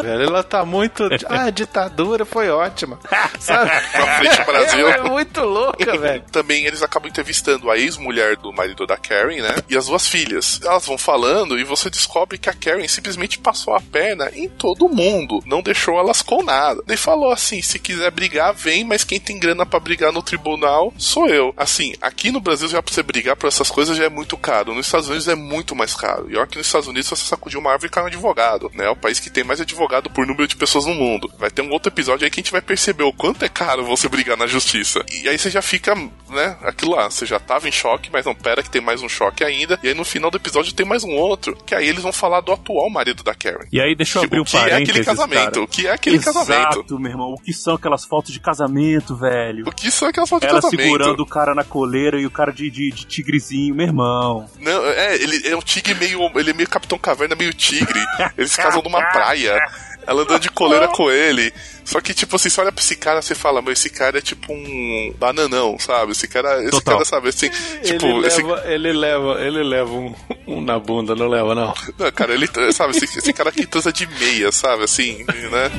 Ela tá muito. Ah, a ditadura foi ótima. Sabe? Pra frente Brasil. Ela é muito louca, velho. Também eles acabam entrevistando a ex-mulher do marido da Karen, né? E as duas filhas. Elas vão falando e você descobre que a Karen simplesmente passou a perna em todo mundo. Não deixou elas com nada. Daí falou assim: se quiser brigar, vem, mas quem tem grana pra brigar no tribunal sou eu. Assim, aqui no Brasil já pra você brigar por essas coisas já é muito caro. Nos Estados Unidos é muito mais caro. E olha que nos Estados Unidos você sacudir uma árvore e cai um advogado, né? É o país que tem mais advogado por número de pessoas no mundo. Vai ter um outro episódio aí que a gente vai perceber o quanto é caro você brigar na justiça. E aí você já fica, né? Aquilo lá, você já tava em choque, mas não, pera que tem mais um choque ainda. E aí no final do episódio tem mais um outro, que aí eles vão falar do atual marido da Karen. E aí, deixa eu abrir um o que é aquele casamento? cara. O que é aquele Exato, casamento? meu irmão. O que são aquelas fotos de casamento, velho? O que são aquelas fotos de Ela casamento? segurando o cara na coleira e o cara de, de, de tigrezinho, meu irmão. Não, é, ele é um tigre meio. Ele é meio Capitão Caverna, meio tigre. Eles casam numa praia. Ela andando de coleira com ele. Só que, tipo assim, você olha pra esse cara você fala, mas esse cara é tipo um bananão, sabe? Esse cara, esse Total. cara sabe, assim, tipo, ele, esse, leva, ele leva, ele leva um, um na bunda, não leva, não. não, cara, ele, sabe, esse, esse cara aqui transa de meia, sabe, assim, né?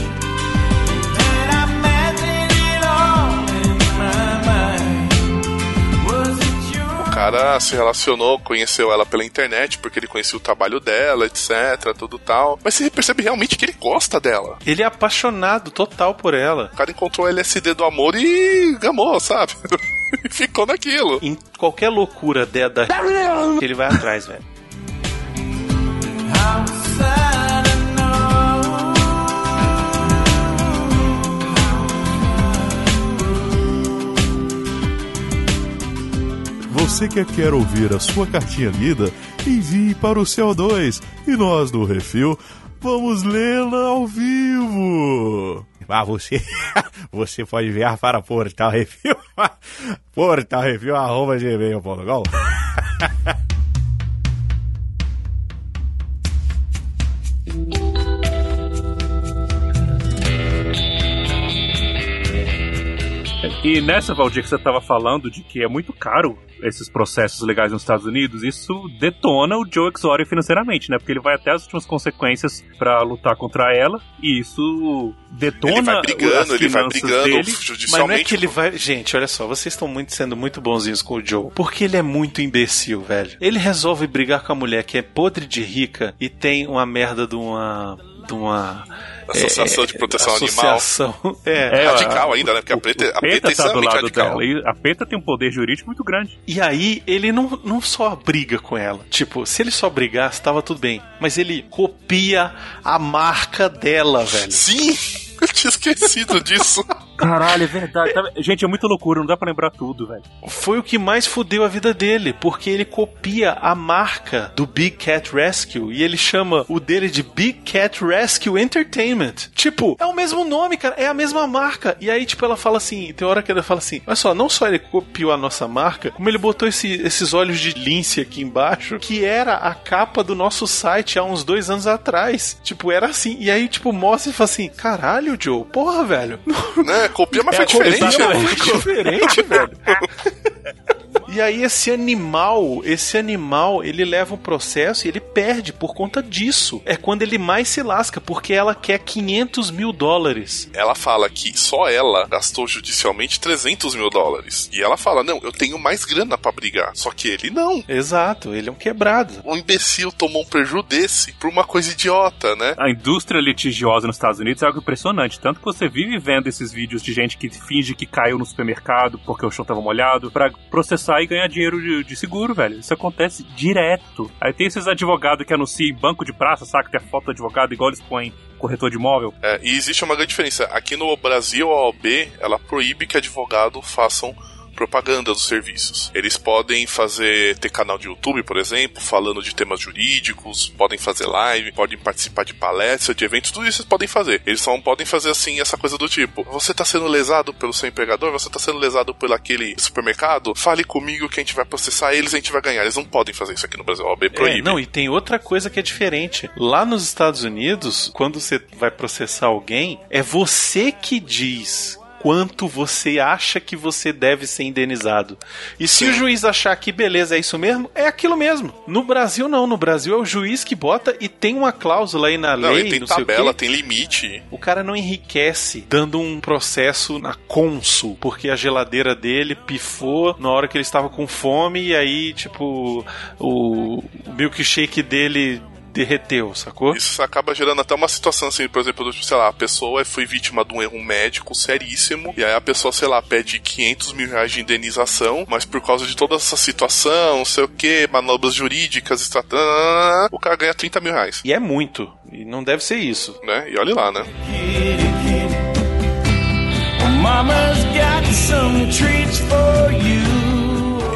cara se relacionou, conheceu ela pela internet, porque ele conhecia o trabalho dela, etc, tudo tal. Mas você percebe realmente que ele gosta dela. Ele é apaixonado total por ela. O cara encontrou o LSD do amor e gamou, sabe? E ficou naquilo. Em qualquer loucura de, da ele vai atrás, velho. Você que quer ouvir a sua cartinha lida, envie para o CO2 e nós do Refil vamos lê-la ao vivo. Ah, você, você pode enviar para Portal Refil, Portal Refil, arroba gmail.com. E nessa, Valdir, que você tava falando de que é muito caro esses processos legais nos Estados Unidos, isso detona o Joe Exotic financeiramente, né? Porque ele vai até as últimas consequências pra lutar contra ela, e isso detona Ele vai brigando, as ele vai brigando dele. judicialmente. Mas não é que ele vai. Gente, olha só, vocês estão muito sendo muito bonzinhos com o Joe. Porque ele é muito imbecil, velho. Ele resolve brigar com a mulher que é podre de rica e tem uma merda de uma. de uma. Associação de Proteção associação. É. É, Radical a- ainda, né? Porque a o- preta, o a preta é tá do lado radical. dela. E a Peta tem um poder jurídico muito grande. E aí, ele não, não só briga com ela. Tipo, se ele só brigasse, tava tudo bem. Mas ele copia a marca dela, velho. Sim! Eu tinha esquecido disso. Caralho, é verdade. Tá- Gente, é muita loucura, não dá pra lembrar tudo, velho. Foi o que mais fudeu a vida dele, porque ele copia a marca do Big Cat Rescue e ele chama o dele de Big Cat Rescue Entertainment. Tipo, é o mesmo nome, cara, é a mesma marca. E aí, tipo, ela fala assim, tem hora que ela fala assim: olha só, não só ele copiou a nossa marca, como ele botou esse- esses olhos de lince aqui embaixo, que era a capa do nosso site há uns dois anos atrás. Tipo, era assim. E aí, tipo, mostra e fala assim: caralho, Joe, porra, velho. né? Copia, mas É, foi diferente. exatamente. né? Foi diferente, velho. E aí esse animal, esse animal, ele leva um processo e ele perde por conta disso. É quando ele mais se lasca, porque ela quer 500 mil dólares. Ela fala que só ela gastou judicialmente 300 mil dólares. E ela fala: Não, eu tenho mais grana pra brigar. Só que ele não. Exato, ele é um quebrado. Um imbecil tomou um preju desse por uma coisa idiota, né? A indústria litigiosa nos Estados Unidos é algo impressionante. Tanto que você vive vendo esses vídeos de gente que finge que caiu no supermercado porque o chão tava molhado pra processar e ganhar dinheiro de, de seguro, velho. Isso acontece direto. Aí tem esses advogados que anunciam em banco de praça, saca? Tem a foto do advogado igual eles põem corretor de imóvel. É, e existe uma grande diferença. Aqui no Brasil, a OAB, ela proíbe que advogado façam propaganda dos serviços. Eles podem fazer, ter canal de YouTube, por exemplo, falando de temas jurídicos, podem fazer live, podem participar de palestras, de eventos, tudo isso eles podem fazer. Eles só não podem fazer assim essa coisa do tipo: você tá sendo lesado pelo seu empregador, você tá sendo lesado por aquele supermercado, fale comigo que a gente vai processar eles e a gente vai ganhar. Eles não podem fazer isso aqui no Brasil, a OAB proíbe. É, não, e tem outra coisa que é diferente. Lá nos Estados Unidos, quando você vai processar alguém, é você que diz quanto você acha que você deve ser indenizado. E se o juiz achar que beleza, é isso mesmo, é aquilo mesmo. No Brasil não, no Brasil é o juiz que bota e tem uma cláusula aí na Não, lei, tem não tabela, tem limite. O cara não enriquece dando um processo na Consul, porque a geladeira dele pifou na hora que ele estava com fome e aí, tipo, o, o milkshake dele derreteu, sacou? Isso acaba gerando até uma situação assim, por exemplo, sei lá, a pessoa foi vítima de um erro médico seríssimo, e aí a pessoa, sei lá, pede 500 mil reais de indenização, mas por causa de toda essa situação, não sei o que, manobras jurídicas, o cara ganha 30 mil reais. E é muito, e não deve ser isso. Né? E olha lá, né? Mama's got some treats for you.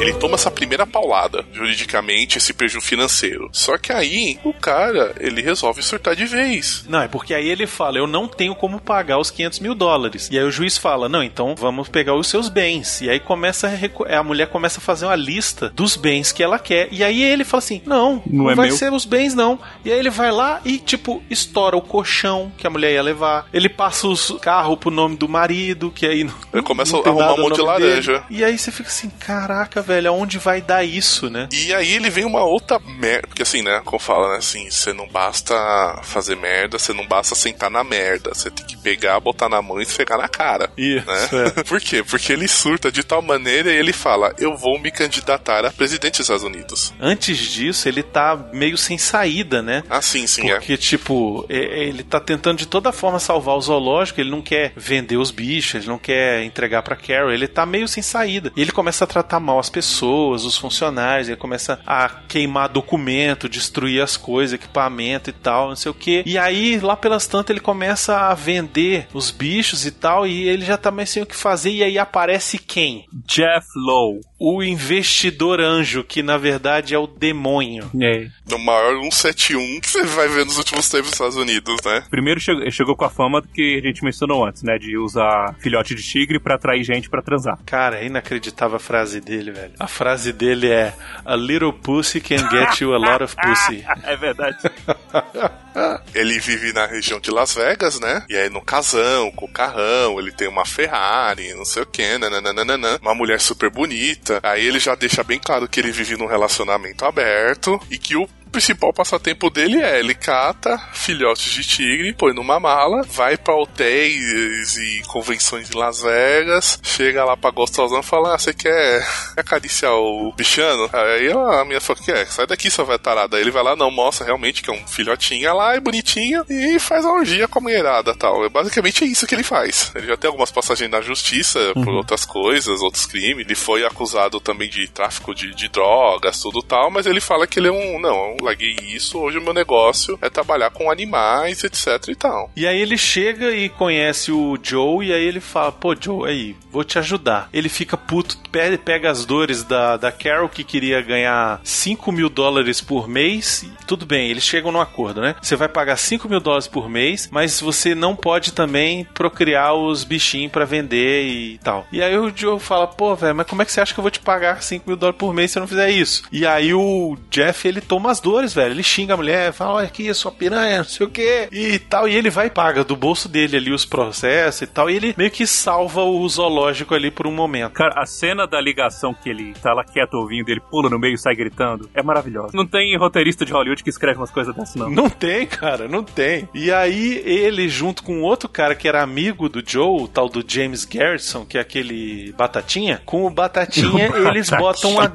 Ele toma essa primeira paulada, juridicamente, esse prejuízo financeiro. Só que aí, o cara, ele resolve surtar de vez. Não, é porque aí ele fala, eu não tenho como pagar os 500 mil dólares. E aí o juiz fala, não, então vamos pegar os seus bens. E aí começa a, a mulher começa a fazer uma lista dos bens que ela quer. E aí ele fala assim, não, não, Não é vai meu. ser os bens não. E aí ele vai lá e, tipo, estoura o colchão que a mulher ia levar. Ele passa os carros pro nome do marido, que aí não, Ele começa não a arrumar um monte de nome dele. laranja. E aí você fica assim, caraca, velho, aonde vai dar isso, né? E aí ele vem uma outra merda. Porque assim, né? Como fala, né? Assim, você não basta fazer merda, você não basta sentar na merda. Você tem que pegar, botar na mão e esfregar na cara. Isso, né? é. Por quê? Porque ele surta de tal maneira e ele fala: Eu vou me candidatar a presidente dos Estados Unidos. Antes disso, ele tá meio sem saída, né? Ah, sim, sim, é. Porque, tipo, é- é- ele tá tentando de toda forma salvar o zoológico, ele não quer vender os bichos, ele não quer entregar pra Carol, ele tá meio sem saída. E ele começa a tratar mal as pessoas, os funcionários, ele começa a queimar documento, destruir as coisas, equipamento e tal, não sei o que. E aí, lá pelas tantas, ele começa a vender os bichos e tal, e ele já tá mais sem o que fazer, e aí aparece quem? Jeff Lowe. O investidor anjo, que na verdade é o demônio. É. No maior 171 que você vai ver nos últimos tempos nos Estados Unidos, né? Primeiro chegou, chegou com a fama que a gente mencionou antes, né? De usar filhote de tigre pra atrair gente pra transar. Cara, é inacreditável a frase dele, velho. A frase dele é: A little pussy can get you a lot of pussy. é verdade. Ele vive na região de Las Vegas, né? E aí no casão, com o carrão, ele tem uma Ferrari, não sei o que, nananana, uma mulher super bonita. Aí ele já deixa bem claro que ele vive num relacionamento aberto e que o principal passatempo dele é ele cata filhotes de tigre, põe numa mala, vai pra hotéis e convenções em Las Vegas, chega lá pra gostosão e fala: ah, você quer acariciar o bichano? Aí a minha falou: quer? Sai daqui, sua velha tarada. Aí ele vai lá, não, mostra realmente que é um filhotinho lá, é bonitinho, e faz a orgia com a mulherada tal. É basicamente é isso que ele faz. Ele já tem algumas passagens na justiça por Uhum. outras coisas, outros crimes. Ele foi acusado também de tráfico de, de drogas, tudo tal, mas ele fala que ele é um. Não, eu larguei isso, hoje o meu negócio é trabalhar com animais, etc e tal. E aí ele chega e conhece o Joe, e aí ele fala: Pô, Joe, aí, vou te ajudar. Ele fica puto, pe- pega as dores da, da Carol, que queria ganhar 5 mil dólares por mês. Tudo bem, eles chegam num acordo, né? Você vai pagar 5 mil dólares por mês, mas você não pode também procriar os bichinhos pra vender e tal. E aí o Joe fala: Pô, velho, mas como é que você acha que eu vou te pagar 5 mil dólares por mês se eu não fizer isso? E aí o Jeff, ele toma as dores, velho. Ele xinga a mulher, fala: Olha aqui, sua piranha, não sei o que, e tal. E ele vai e paga do bolso dele ali os processos e tal. E ele meio que salva o zoológico ali por um momento. Cara, a cena da ligação que ele tá lá quieto ouvindo, ele pula no meio e sai gritando, é maravilhosa. Não tem roteirista de Hollywood que escreve umas coisas dessas, não. Não tem, cara, não tem. E aí ele, junto com outro cara que era amigo do Joe, o tal do James Garrison, que é aquele Batatinha, com o Batatinha, eles botam a.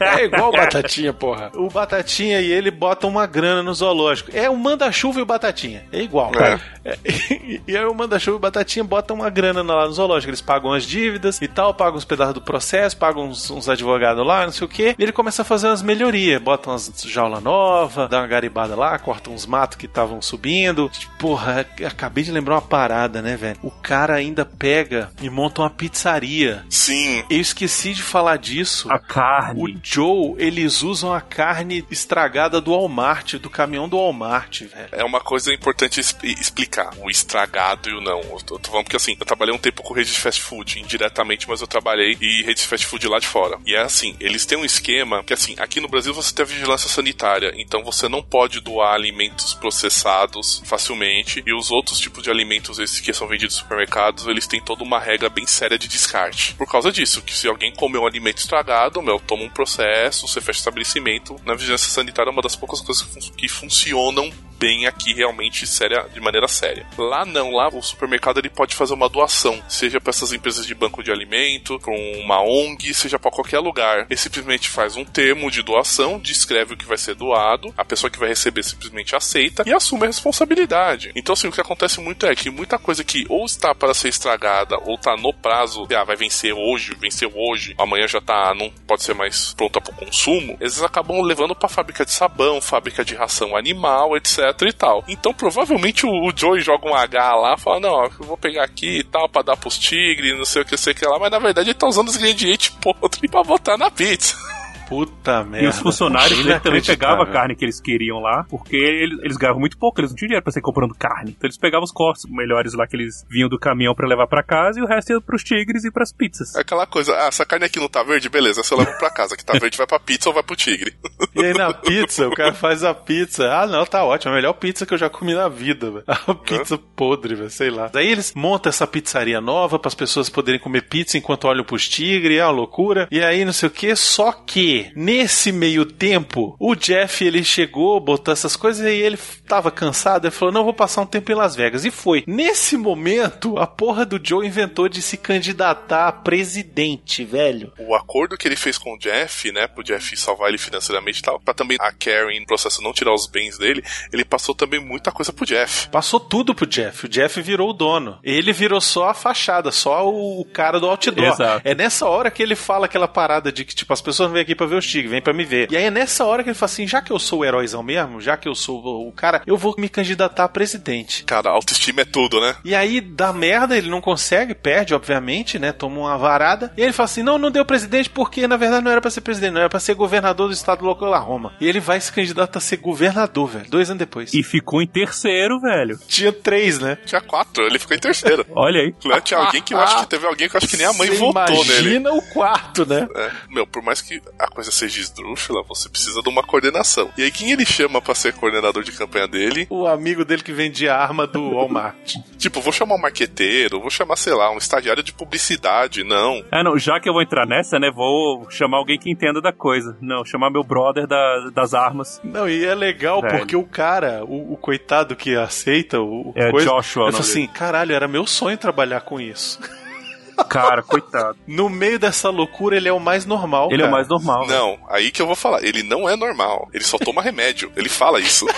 É igual o Batatinha, porra. O Batatinha Batatinha e ele botam uma grana no zoológico. É o Manda-Chuva e o Batatinha. É igual. É. É, e aí o Manda-Chuva e o Batatinha botam uma grana lá no zoológico. Eles pagam as dívidas e tal, pagam os pedaços do processo, pagam uns, uns advogados lá, não sei o quê. E ele começa a fazer umas melhorias. Botam umas jaula nova, dá uma garibada lá, corta uns matos que estavam subindo. Porra, acabei de lembrar uma parada, né, velho? O cara ainda pega e monta uma pizzaria. Sim. Eu esqueci de falar disso. A carne. O Joe, eles usam a carne estragada do Walmart, do caminhão do Walmart, velho. É uma coisa importante explicar, o estragado e o não. Eu tô, tô falando porque assim, eu trabalhei um tempo com rede de fast food, indiretamente, mas eu trabalhei em rede de fast food lá de fora. E é assim, eles têm um esquema que assim, aqui no Brasil você tem a vigilância sanitária, então você não pode doar alimentos processados facilmente, e os outros tipos de alimentos esses que são vendidos nos supermercados, eles têm toda uma regra bem séria de descarte. Por causa disso, que se alguém comer um alimento estragado, meu, toma um processo, você fecha o estabelecimento. Na vigilância sanitária é uma das poucas coisas que, fun- que funcionam bem aqui realmente séria, de maneira séria. Lá não, lá o supermercado ele pode fazer uma doação, seja para essas empresas de banco de alimento, para uma ONG, seja para qualquer lugar. Ele simplesmente faz um termo de doação, descreve o que vai ser doado, a pessoa que vai receber simplesmente aceita e assume a responsabilidade. Então assim, o que acontece muito é que muita coisa que ou está para ser estragada ou está no prazo, ah, vai vencer hoje, venceu hoje, amanhã já tá, não pode ser mais pronta para o consumo, eles acabam levando para fábrica de sabão, fábrica de ração animal, etc e tal. Então provavelmente o, o Joey joga um H lá, fala, não, ó, eu vou pegar aqui e tal, pra dar pros tigres, não sei o que, sei o que lá, mas na verdade ele tá usando os ingredientes podres pra botar na pizza. Puta merda. E os funcionários também pegavam a carne que eles queriam lá, porque eles, eles ganhavam muito pouco, eles não tinham dinheiro pra sair comprando carne. Então eles pegavam os cortes melhores lá que eles vinham do caminhão pra levar pra casa e o resto ia pros tigres e pras pizzas. É aquela coisa, ah, essa carne aqui não tá verde, beleza, você leva pra casa, que tá verde vai pra pizza ou vai pro tigre. E aí na pizza, o cara faz a pizza. Ah, não, tá ótimo. A melhor pizza que eu já comi na vida, velho. A pizza podre, velho, sei lá. Daí eles montam essa pizzaria nova para as pessoas poderem comer pizza enquanto olham pros tigres, é uma loucura. E aí não sei o que, só que nesse meio tempo, o Jeff ele chegou, botou essas coisas e ele tava cansado, ele falou: "Não, vou passar um tempo em Las Vegas". E foi. Nesse momento, a porra do Joe inventou de se candidatar a presidente, velho. O acordo que ele fez com o Jeff, né, pro Jeff salvar ele financeiramente e tal, pra também a Karen, no processo, não tirar os bens dele, ele passou também muita coisa pro Jeff. Passou tudo pro Jeff. O Jeff virou o dono. Ele virou só a fachada, só o o cara do outdoor. Exato. É nessa hora que ele fala aquela parada de que, tipo, as pessoas não vêm aqui pra ver os tigres, vêm pra me ver. E aí é nessa hora que ele fala assim: já que eu sou o heróizão mesmo, já que eu sou o cara, eu vou me candidatar a presidente. Cara, autoestima é tudo, né? E aí dá merda, ele não consegue, perde, obviamente, né? Toma uma varada. E ele fala assim: não, não deu presidente porque na verdade não era pra ser presidente, não era pra ser governador do estado do Oklahoma. E ele vai se candidatar a ser governador, velho, dois anos depois. E ficou em terceiro, velho. Tinha três, né? Tinha quatro, ele ficou em terceiro. Olha aí. Né, Tinha alguém que eu acho que teve alguém que eu acho que nem a mãe Você votou nele. Imagina o quarto, né? É, meu, por mais que a coisa seja esdrúxula, você precisa de uma coordenação. E aí, quem ele chama pra ser coordenador de campanha dele? O amigo dele que vendia arma do Walmart. Tipo, vou chamar um marqueteiro, vou chamar, sei lá, um estagiário de publicidade. Não. Ah, não, já que eu vou entrar nessa, né, vou chamar alguém que entenda da coisa. Não, chamar meu brother da- das armas. Não, e é legal Velho. porque o cara, o, o coitado que aceita o, o É, coisa, Joshua, ele assim, caralho, era meu sonho trabalhar com isso. Cara, coitado. No meio dessa loucura, ele é o mais normal, Ele é o cara. mais normal. né? Não, aí que eu vou falar. Ele não é normal. Ele só toma remédio. Ele fala isso.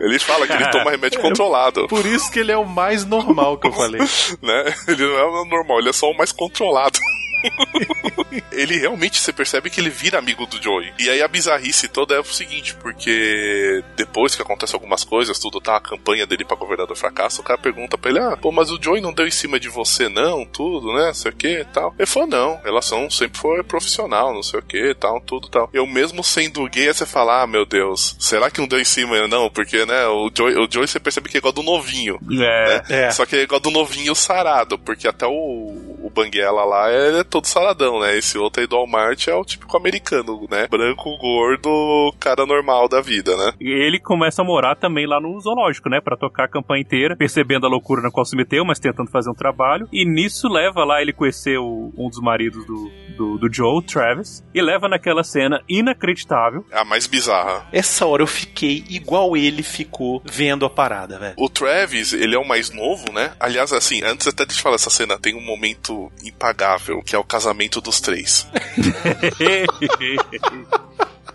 ele fala que ele toma remédio controlado. Por isso que ele é o mais normal que eu falei. né? Ele não é o normal, ele é só o mais controlado. ele realmente, você percebe que ele vira amigo do Joey. E aí a bizarrice toda é o seguinte, porque depois que acontece algumas coisas, tudo tá, a campanha dele pra governador fracassa, o cara pergunta pra ele, ah, pô, mas o Joey não deu em cima de você não, tudo, né, não sei o que tal. Ele falou, não, relação sempre foi profissional, não sei o que tal, tudo tal. Eu mesmo sendo gay, você fala, ah, meu Deus, será que não deu em cima? Não, porque, né, o Joey, o Joey você percebe que é igual do novinho. É. né? É. Só que é igual do novinho sarado, porque até o, o Banguela lá ele é todo saradão, né? Esse outro aí do Walmart é o típico americano, né? Branco, gordo, cara normal da vida, né? E ele começa a morar também lá no zoológico, né? Pra tocar a campanha inteira, percebendo a loucura na qual se meteu, mas tentando fazer um trabalho. E nisso leva lá ele conhecer o- um dos maridos do, do, do Joe, o Travis, e leva naquela cena inacreditável. A mais bizarra. Essa hora eu fiquei igual ele ficou vendo a parada, velho. O Travis, ele é o mais novo, né? Aliás, assim, antes até de falar essa cena, tem um momento impagável, que é o casamento dos três.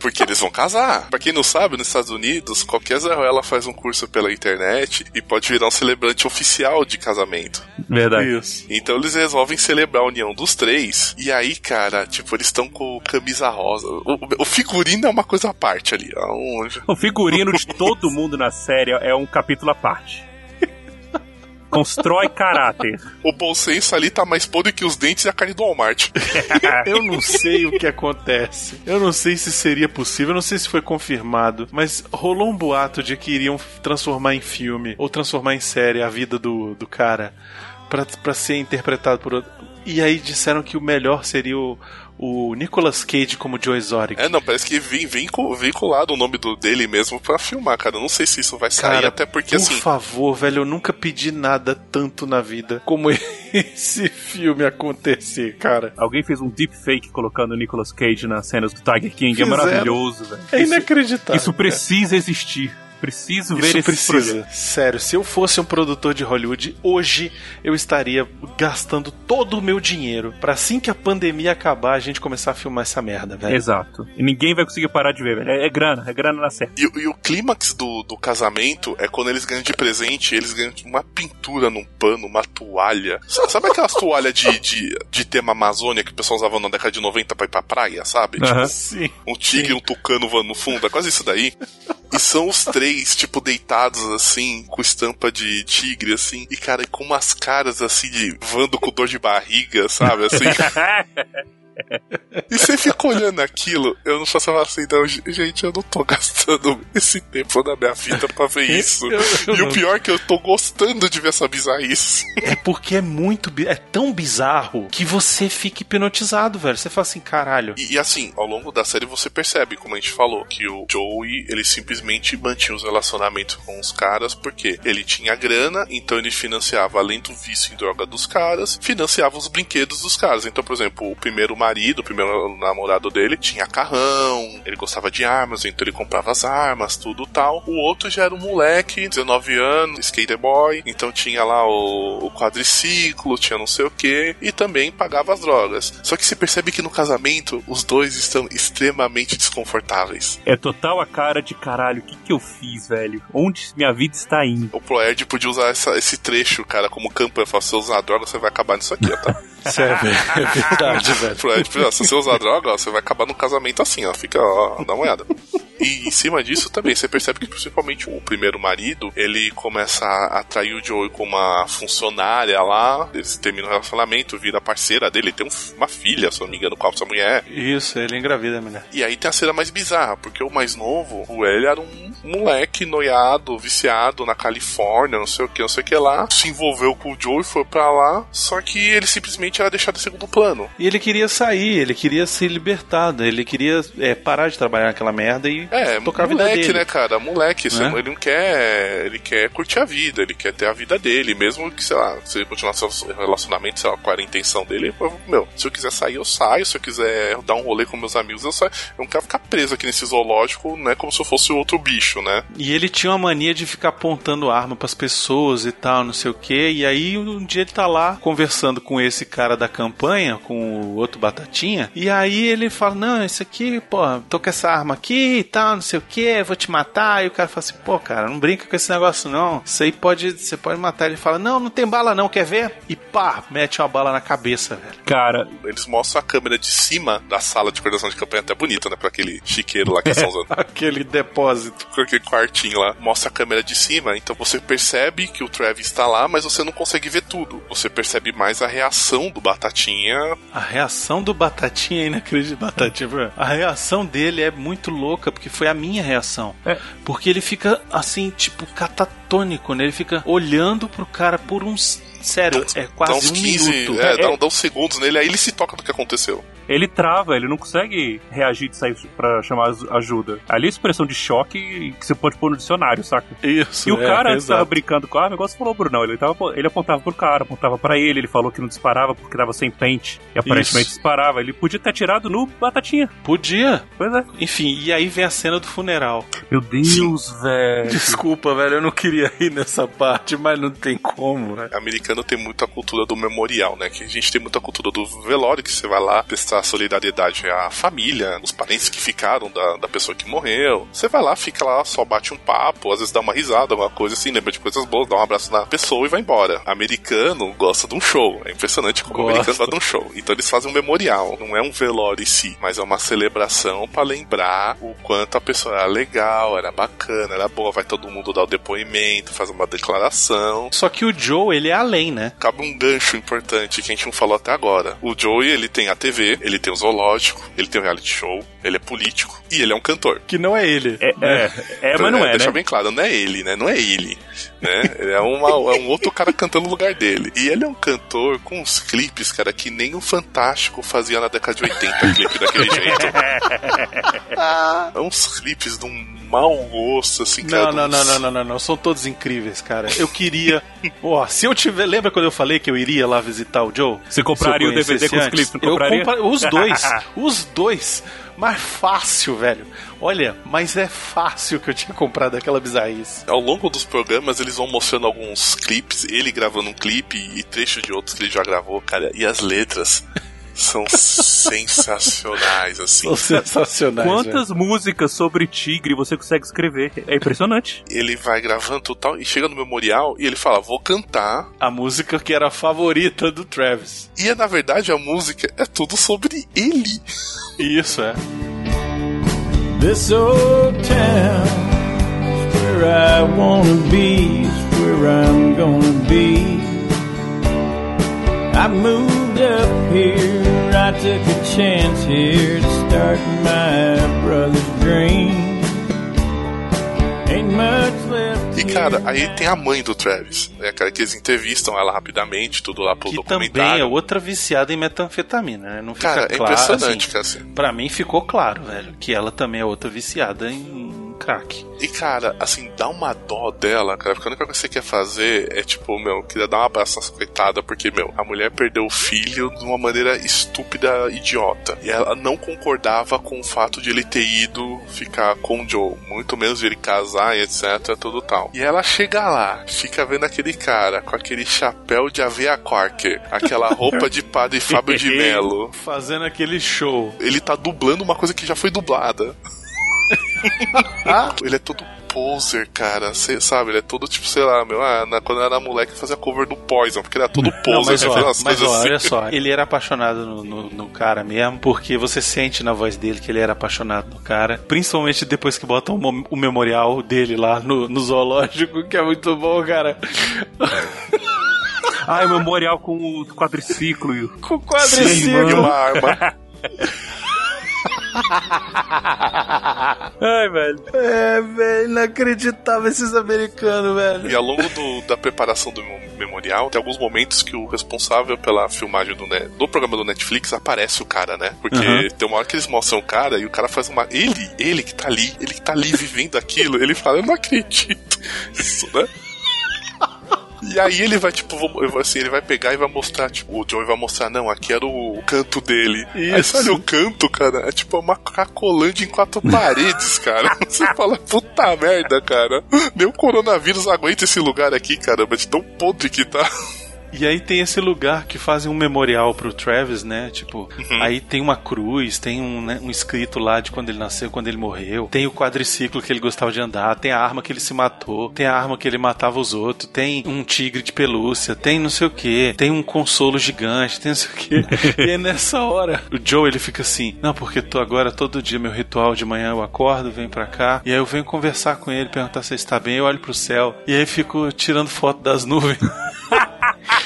Porque eles vão casar. Pra quem não sabe, nos Estados Unidos, qualquer Zé Ruela faz um curso pela internet e pode virar um celebrante oficial de casamento. Verdade. Isso. Então eles resolvem celebrar a união dos três. E aí, cara, tipo, eles estão com camisa rosa. O, o figurino é uma coisa à parte ali. Aonde? O figurino de todo mundo na série é um capítulo à parte. Constrói caráter. O bom senso ali tá mais podre que os dentes e a carne do Walmart. Eu não sei o que acontece. Eu não sei se seria possível, eu não sei se foi confirmado, mas rolou um boato de que iriam transformar em filme ou transformar em série a vida do, do cara pra ser interpretado por outro. E aí disseram que o melhor seria o, o Nicolas Cage como Joe Exotic. É, não, parece que vem, vem, co- vinculado o nome do, dele mesmo pra filmar, cara. Eu não sei se isso vai sair, Cara, até porque por assim. favor, velho, eu nunca pedi nada tanto na vida como esse filme acontecer, cara. Alguém fez um deepfake colocando o Nicolas Cage nas cenas do Tiger King. Fizeram. É maravilhoso, velho. É Isso- inacreditável. Isso precisa existir. Preciso ver Isso esse precisa. programa. Sério, se eu fosse um produtor de Hollywood, hoje eu estaria gastando todo o meu dinheiro pra assim que a pandemia acabar, a gente começar a filmar essa merda, velho. Exato. E ninguém vai conseguir parar de ver, velho. É, é grana, é grana na série. E, e o clímax do, do casamento é quando eles ganham de presente, eles ganham uma pintura num pano, uma toalha. Sa- Sabe aquelas toalhas de, de, de tema Amazônia que o pessoal usava na década de 90 pra ir pra praia, sabe? Aham. Sim. Um tigre e um tucano voando no fundo, é quase isso daí. E são os três, tipo, deitados assim, com estampa de tigre, assim, e cara, com umas caras assim de vando com dor de barriga, sabe? Assim. E você fica olhando aquilo, eu não faço assim, não, gente, eu não tô gastando esse tempo da minha vida pra ver isso. Eu- eu e o pior é que eu tô gostando de ver essa bizarrice. É porque é muito. É tão bizarro que você fica hipnotizado, velho. Você fala assim, caralho. E, e assim, ao longo da série você percebe, como a gente falou, que o Joey, ele simplesmente mantinha os relacionamentos com os caras porque ele tinha grana, então ele financiava, além do vício em droga dos caras, financiava os brinquedos dos caras. Então, por exemplo, o primeiro marido, o primeiro namorado dele, tinha carrão, ele gostava de armas, então ele comprava as armas, tudo tal. O outro já era um moleque, 19 anos, skater boy, então tinha lá o, o quadriciclo, tinha não sei o que, e também pagava as drogas. Só que se percebe que no casamento os dois estão extremamente desconfortáveis. É total a cara de caralho. O que, que eu fiz, velho? Onde minha vida está indo? O Proerd podia usar essa- esse trecho, cara, como campanha. Falar, se você usar droga, você vai acabar nisso aqui, ó, tá? Sério, é verdade, velho. Ó, se você usar droga, ó, você vai acabar no casamento assim, ó. Fica, ó, dá uma olhada. E em cima disso também, você percebe que principalmente o primeiro marido, ele começa a atrair o Joey com uma funcionária lá, eles terminam o relacionamento, vira parceira dele, tem um- uma filha, se não me engano, com essa mulher. Isso, ele engravida a mulher. E aí tem a cena mais bizarra, porque o mais novo, o ele era um moleque noiado, viciado na Califórnia, não sei o que, não sei o que lá. Se envolveu com o Joey, foi pra lá, só que ele simplesmente era deixado em segundo plano. E ele queria sair, ele queria ser libertado, ele queria é, parar de trabalhar naquela merda e É, tocar a vida moleque, dele. né, cara? Moleque, Né? ele não quer. Ele quer curtir a vida, ele quer ter a vida dele, mesmo que, sei lá, se ele continuar seu relacionamento, sei lá, com a intenção dele, eu- meu, se eu quiser sair, eu saio, se eu quiser dar um rolê com meus amigos, eu saio. Eu não quero ficar preso aqui nesse zoológico, né? Como se eu fosse outro bicho, né? E ele tinha uma mania de ficar apontando arma pras pessoas e tal, não sei o que. E aí um dia ele tá lá conversando com esse cara da campanha, com o outro Batatinha. E aí ele fala: Não, isso aqui, pô, tô com essa arma aqui e tal, não sei o que, vou te matar. E o cara fala assim: Pô, cara, não brinca com esse negócio não. Isso aí pode, você pode matar. Ele fala: Não, não tem bala não, quer ver? E pá, mete uma bala na cabeça, velho. Cara, Eles mostram a câmera de cima da sala de coordenação de campanha, até bonita, né? Pra aquele chiqueiro lá que eles estão usando. Aquele depósito. aquele quartinho lá, mostra a câmera de cima, então você percebe que o Travis está lá, mas você não consegue ver tudo. Você percebe mais a reação do Batatinha. A reação do Batatinha é inacreditável. Batatinha, a reação dele é muito louca, porque foi a minha reação. É. Porque ele fica assim, tipo, catatônico, né? Ele fica olhando pro cara por uns. Sério, é Dá quase uns um 15, minuto. é, dá, dá uns segundos nele, aí ele se toca do que aconteceu. ele trava, ele não consegue reagir de sair pra chamar ajuda. Ali é expressão de choque que você pode pôr no dicionário, saca? Isso. E o é, cara antes exato. tava brincando com a arma, igual você falou, Brunão. Ele, tava, ele apontava pro cara, apontava pra ele, ele falou que não disparava porque tava sem pente. E aparentemente Isso. disparava. Ele podia ter atirado no Batatinha. Podia. Pois é. Enfim, e aí vem a cena do funeral. Meu Deus, velho. Desculpa, velho, eu não queria ir nessa parte, mas não tem como, né? Americano tem muita cultura do memorial, né? Que a gente tem muita cultura do velório, que você vai lá prestar solidariedade à família, os parentes que ficaram da, da pessoa que morreu. Você vai lá, fica lá, só bate um papo, às vezes dá uma risada, alguma coisa assim, lembra de coisas boas, dá um abraço na pessoa e vai embora. Americano gosta de um show. É impressionante como o americano gosta de um show. Então eles fazem um memorial. Não é um velório em si, mas é uma celebração pra lembrar o quanto a pessoa era legal, era bacana, era boa. Vai todo mundo dar o depoimento, faz uma declaração. Só que o Joe, ele é além, né? Cabe um gancho importante que a gente não falou até agora. O Joey, ele tem a TV, ele tem o zoológico, ele tem o reality show, ele é político e ele é um cantor. Que não é ele. É, é, é, mas não é, Deixa né? bem claro, não é ele, né? Não é ele. Né? Ele é, uma, é um outro cara cantando no lugar dele. E ele é um cantor com uns clipes, cara, que nem o Fantástico fazia na década de 80, clipe daquele jeito. É uns clipes de um mau gosto, assim, cara. Não, não, não, não, não, não, não. São todos incríveis, cara. Eu queria. Ó, se eu tiver. Lembra quando eu falei que eu iria lá visitar o Joe? Você compraria o DVD com os clipes, Eu compraria? compra... Os dois. os dois. Mas fácil, velho. Olha, mas é fácil que eu tinha comprado aquela bizarrice. Ao longo dos programas, eles vão mostrando alguns clipes, ele gravando um clipe e trecho de outros que ele já gravou, cara. E as letras são sensacionais, assim. São sensacionais. Quantas músicas sobre tigre você consegue escrever? É impressionante. Ele vai gravando tudo tal, e chega no memorial e ele fala: Vou cantar. A música que era a favorita do Travis. E na verdade a música é tudo sobre ele. Isso, é. This old town where I wanna be, where I'm gonna be. I moved up here, I took a chance here to start my brother's dream. Ain't much left. E cara, aí tem a mãe do Travis, né, cara, que eles entrevistam ela rapidamente, tudo lá pro Que também é documentário. outra viciada em metanfetamina, né? Não fica Cara, é claro. impressionante, assim, cara. Assim. Pra mim ficou claro, velho, que ela também é outra viciada em crack. E cara, assim, dá uma dó dela, cara, porque a única coisa que você quer fazer é tipo, meu, queria dar um abraço nessa coitada, porque, meu, a mulher perdeu o filho de uma maneira estúpida, idiota. E ela não concordava com o fato de ele ter ido ficar com o Joe, muito menos de ele casar e etc, tudo tal. E ela chega lá, fica vendo aquele cara com aquele chapéu de aveia Quarker, aquela roupa de padre Fábio de Mello. Fazendo aquele show. Ele tá dublando uma coisa que já foi dublada. ele é todo poser, cara. Cê sabe, ele é todo tipo, sei lá, meu, ah, na- quando eu era moleque fazia cover do Poison, porque ele era todo poser, Não, mas, ó, fazia umas mas coisas ó, assim. olha só, ele era apaixonado no, no- no cara mesmo, porque você sente na voz dele que ele era apaixonado no cara, principalmente depois que botam o, o memorial dele lá no, no zoológico, que é muito bom, cara. Ah, é o memorial com o quadriciclo. e o- Com Sim, quadriciclo. e uma arma. Ai, velho. É, velho, inacreditável esses americanos, velho. E ao longo do- da preparação do mem- memorial, tem alguns momentos que o responsável pela filmagem do, do programa do Netflix aparece o cara, né? Porque Uhum. tem uma hora que eles mostram o cara e o cara faz uma. Ele, ele que tá ali, ele que tá ali vivendo aquilo, ele fala, eu não acredito. Isso, né? E aí ele vai, tipo, assim, ele vai pegar e vai mostrar, tipo, o Joey vai mostrar, não, aqui era o canto dele. Aí Isso. olha o canto, cara, é tipo uma cracolândia em quatro paredes, cara. Você fala, puta merda, cara. Nem o coronavírus aguenta esse lugar aqui, caramba, de tão podre que tá. E aí tem esse lugar que fazem um memorial pro Travis, né? Tipo, Uhum. aí tem uma cruz, tem um, né, um escrito lá de quando ele nasceu, quando ele morreu. Tem o quadriciclo que ele gostava de andar, tem a arma que ele se matou, tem a arma que ele matava os outros, tem um tigre de pelúcia, tem não sei o que, tem um consolo gigante, tem não sei o que. e aí nessa hora, o Joe ele fica assim: Não, porque tô agora todo dia meu ritual de manhã eu acordo, venho pra cá, e aí eu venho conversar com ele, perguntar se ele está bem, eu olho pro céu, e aí fico tirando foto das nuvens.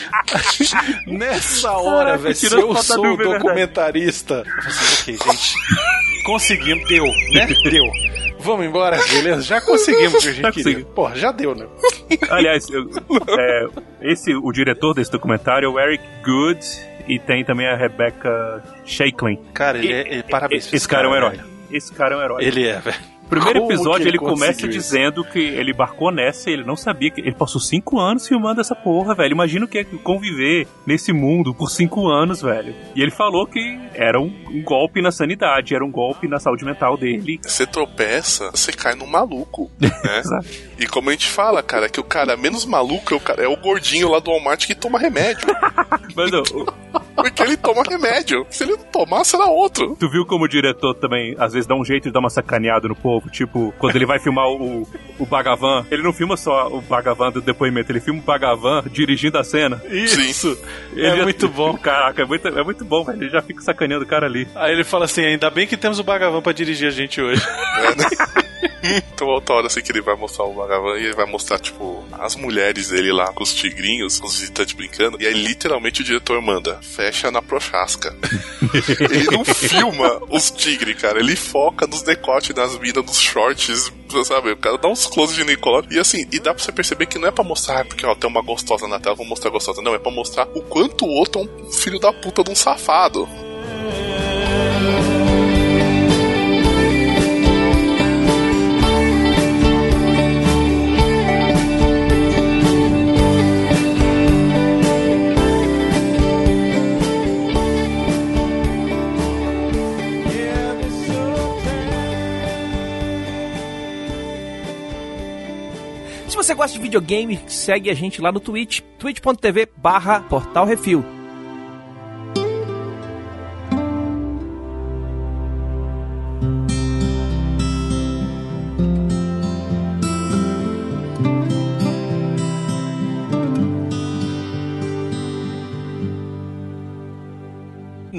Nessa hora, velho, se eu sou o é documentarista. Assim, ok, gente. Conseguimos, deu, né? Deu. Vamos embora, beleza? Já conseguimos o que a gente Já queria. Porra, já deu, né? Aliás, eu- é, esse, o diretor desse documentário é o Eric Good e tem também a Rebecca Shaiklin. Cara, ele E- é, ele- parabéns Esse cara é um herói. velho. Esse cara é um herói. Ele é, velho. Primeiro Como episódio que ele, começa dizendo que ele embarcou nessa e ele não sabia que. Ele passou cinco anos filmando essa porra, velho. Imagina o que é conviver nesse mundo por cinco anos, velho. E ele falou que era um, um golpe na sanidade, era um golpe na saúde mental dele. Você tropeça, você cai num maluco, né? E como a gente fala, cara, que o cara menos maluco é o, cara, é o gordinho lá do Walmart que toma remédio. Mas ó, o- Porque ele toma remédio. Se ele não tomar, será outro. Tu viu como o diretor também, às vezes, dá um jeito de dar uma sacaneada no povo? Tipo, quando ele vai filmar o, o Bagavan, ele não filma só o Bagavan do depoimento, ele filma o Bagavan dirigindo a cena. Isso. Ele É já- muito bom. Caraca, é muito, é muito bom, velho. Ele já fica sacaneando o cara ali. Aí ele fala assim: ainda bem que temos o Bagavan pra dirigir a gente hoje. Então, outra hora assim que ele vai mostrar o Bhagavan e ele vai mostrar, tipo, as mulheres dele lá com os tigrinhos, com os visitantes brincando. E aí, literalmente, o diretor manda: fecha na prochasca. ele não filma os tigres, cara. Ele foca nos decotes, nas minas, nos shorts, sabe? O cara dá uns close de Nicolau. E assim, e dá pra você perceber que não é pra mostrar, porque ó, tem uma gostosa na tela, vou mostrar gostosa. Não, é pra mostrar o quanto o outro é um filho da puta de um safado. Se você gosta de videogame, segue a gente lá no Twitch, twitch.tv barra Portal Refil.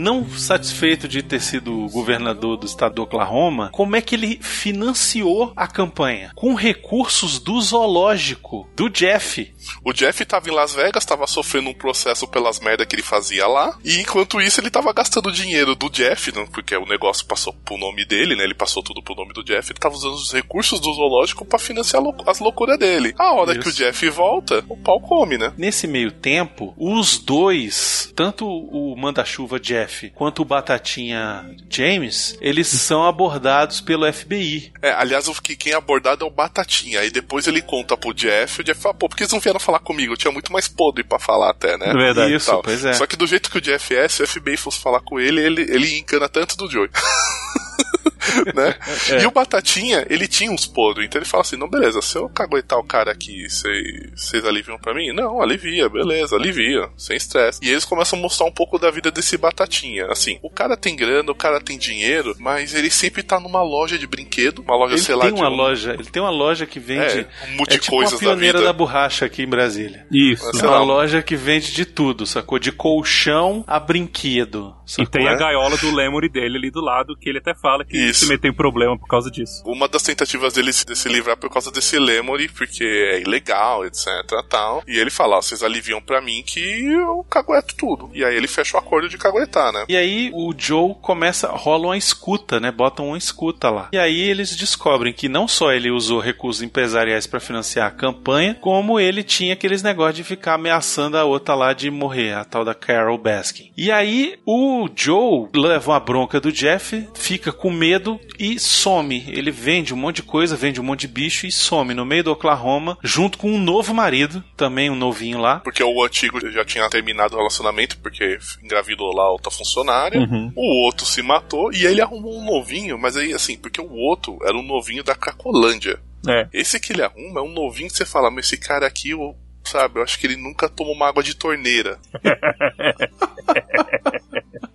Não satisfeito de ter sido governador do estado do Oklahoma, como é que ele financiou a campanha? Com recursos do zoológico, do Jeff. O Jeff tava em Las Vegas, tava sofrendo um processo pelas merda que ele fazia lá. E enquanto isso, ele tava gastando dinheiro do Jeff, né, porque o negócio passou pro nome dele, né? Ele passou tudo pro nome do Jeff. Ele tava usando os recursos do zoológico pra financiar lou- as loucuras dele. A hora Isso. que o Jeff volta, o pau come, né? Nesse meio tempo, os dois, tanto o manda-chuva Jeff quanto o Batatinha James, eles são abordados pelo FBI. É, aliás, o que quem é abordado é o Batatinha. Aí depois ele conta pro Jeff, o Jeff fala, pô, por que eles não vieram falar comigo? Eu tinha muito mais podre pra falar até, né? Verdade. Isso, Tal. pois é. Só que do jeito que o Jeff se o FBI fosse falar com ele, ele, ele encana tanto do Joey. né? É. E o Batatinha, ele tinha uns podres, então ele fala assim: não, beleza, se eu caguetar o cara aqui, vocês vocês aliviam pra mim? Não, alivia, beleza, alivia, sem estresse. E eles começam a mostrar um pouco da vida desse Batatinha. Assim, o cara tem grana, o cara tem dinheiro, mas ele sempre tá numa loja de brinquedo, uma loja, Ele sei lá, tem de uma um- loja, ele tem uma loja que vende É, um monte de é tipo coisas a da pioneira vida. da borracha aqui em Brasília. Isso. É uma loja que vende de tudo, sacou? De colchão a brinquedo. E sacou? tem a gaiola do Lemuri dele ali do lado, que ele até fala que Isso. Se meteu em problema por causa disso. Uma das tentativas dele se- de se livrar por causa desse Lemory, porque é ilegal, etc. tal. E ele fala: ó, vocês aliviam pra mim que eu cagueto tudo. E aí ele fecha o acordo de caguetar, né? E aí o Joe começa, rola uma escuta, né? Botam uma escuta lá. E aí eles descobrem que não só ele usou recursos empresariais pra financiar a campanha, como ele tinha aqueles negócios de ficar ameaçando a outra lá de morrer, a tal da Carol Baskin. E aí o Joe leva uma bronca do Jeff, fica com medo e some. Ele vende um monte de coisa, vende um monte de bicho e some no meio do Oklahoma, junto com um novo marido, também um novinho lá. Porque o antigo já tinha terminado o relacionamento, porque engravidou lá a outra funcionária. Uhum. O outro se matou e aí ele arrumou um novinho, mas aí assim, porque o outro era um novinho da Cracolândia. É. Esse que ele arruma é um novinho que você fala, mas esse cara aqui, eu, sabe, eu acho que ele nunca tomou uma água de torneira.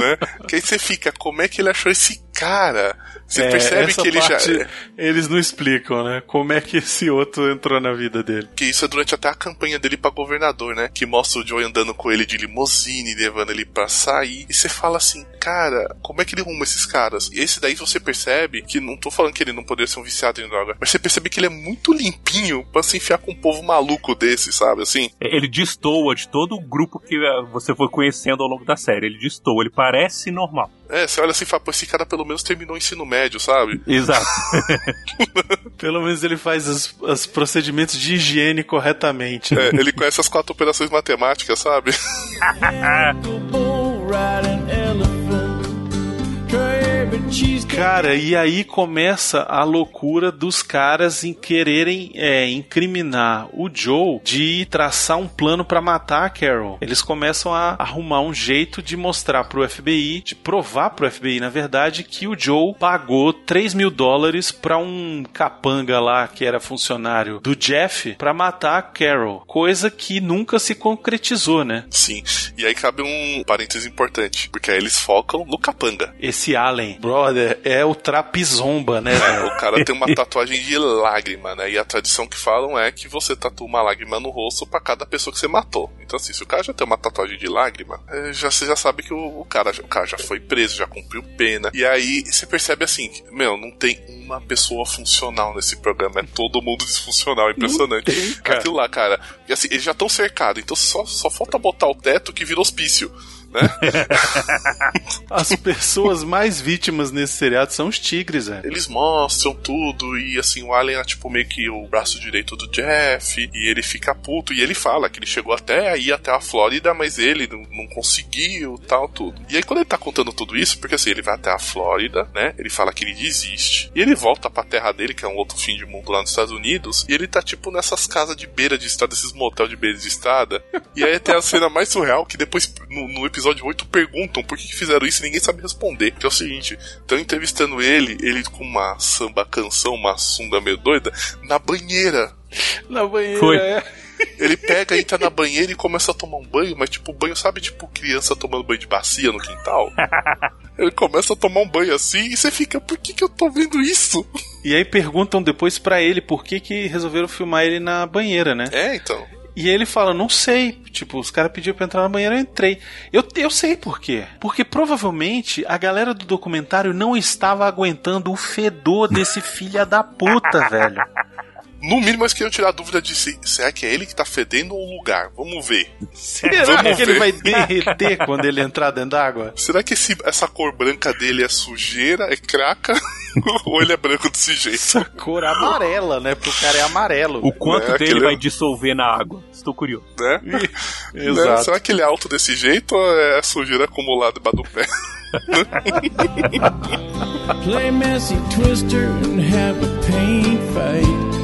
né? Que aí você fica, como é que ele achou esse cara? Você É, percebe essa que ele parte já. Eles não explicam, né? Como é que esse outro entrou na vida dele. Que isso é durante até a campanha dele pra governador, né? Que mostra o Joey andando com ele de limusine, levando ele pra sair. E você fala assim, cara, como é que ele arruma esses caras? E esse daí você percebe que não tô falando que ele não poderia ser um viciado em droga, mas você percebe que ele é muito limpinho pra se enfiar com um povo maluco desse, sabe? Assim. Ele destoa de todo o grupo que eh, você foi conhecendo ao longo da série. Ele destoa, ele parece normal. É, você olha assim e fala, pô, esse cara pelo menos terminou o ensino médio, sabe? Exato. Pelo menos ele faz os, os procedimentos de higiene corretamente. É, ele conhece as quatro operações matemáticas, sabe? Cara, e aí começa a loucura dos caras em quererem é, incriminar o Joe de traçar um plano pra matar a Carol. Eles começam a arrumar um jeito de mostrar pro FBI, de provar pro FBI, na verdade, que o Joe pagou 3 mil dólares pra um capanga lá que era funcionário do Jeff pra matar a Carol. Coisa que nunca se concretizou, né? Sim. E aí cabe um parênteses importante, porque aí eles focam no capanga. Esse Allen, brother, é o trapizomba, né? É, o cara tem uma tatuagem de lágrima, né? E a tradição que falam é que você tatua uma lágrima no rosto pra cada pessoa que você matou. Então, assim, se o cara já tem uma tatuagem de lágrima, é, já, você já sabe que o, o cara, o cara já foi preso, já cumpriu pena. E aí você percebe assim, meu, não tem uma pessoa funcional nesse programa, é todo mundo disfuncional, é impressionante. tem, cara. Aquilo lá, cara. E assim, eles já estão cercados, então só, só falta botar o teto que vira hospício. Né? As pessoas mais vítimas nesse seriado são os tigres, velho. Eles mostram tudo e assim, o Alien é tipo meio que o braço direito do Jeff e ele fica puto e ele fala que ele chegou até aí até a Flórida, mas ele não, não conseguiu, tal, tudo. E aí quando ele tá contando tudo isso, porque assim, ele vai até a Flórida, né? Ele fala que ele desiste e ele volta pra terra dele, que é um outro fim de mundo lá nos Estados Unidos, e ele tá tipo nessas casas de beira de estrada, esses motel de beira de estrada. E aí tem a cena mais surreal que depois no, no episódio 8 perguntam por que, fizeram isso e ninguém sabe responder. Que é o seguinte: estão entrevistando ele, ele com uma samba canção, uma sunga meio doida, na banheira. Na banheira, Foi. é. Ele pega, entra na banheira e começa a tomar um banho, mas tipo, banho, sabe, tipo criança tomando banho de bacia no quintal? Ele começa a tomar um banho assim e você fica, por que, que eu tô vendo isso? E aí perguntam depois pra ele por que, que resolveram filmar ele na banheira, né? É, então. E ele fala, não sei. Tipo, os caras pediram pra entrar na banheira, eu entrei. Eu, eu sei por quê. Porque provavelmente a galera do documentário não estava aguentando o fedor desse filha da puta, velho. No mínimo, eles queriam tirar a dúvida de se, se é que é ele que tá fedendo ou o lugar. Vamos ver. Será Vamos que ele ver. vai derreter quando ele entrar dentro d'água? Será que esse- essa cor branca dele é sujeira, é craca? ou ele é branco desse jeito? Essa cor amarela, né? Porque o cara é amarelo. O quanto É, dele aquele- vai dissolver na água? Estou curioso. Né? Exato. Né? Será que ele é alto desse jeito ou é sujeira acumulada debaixo do pé? Play Messy Twister and have a paint fight.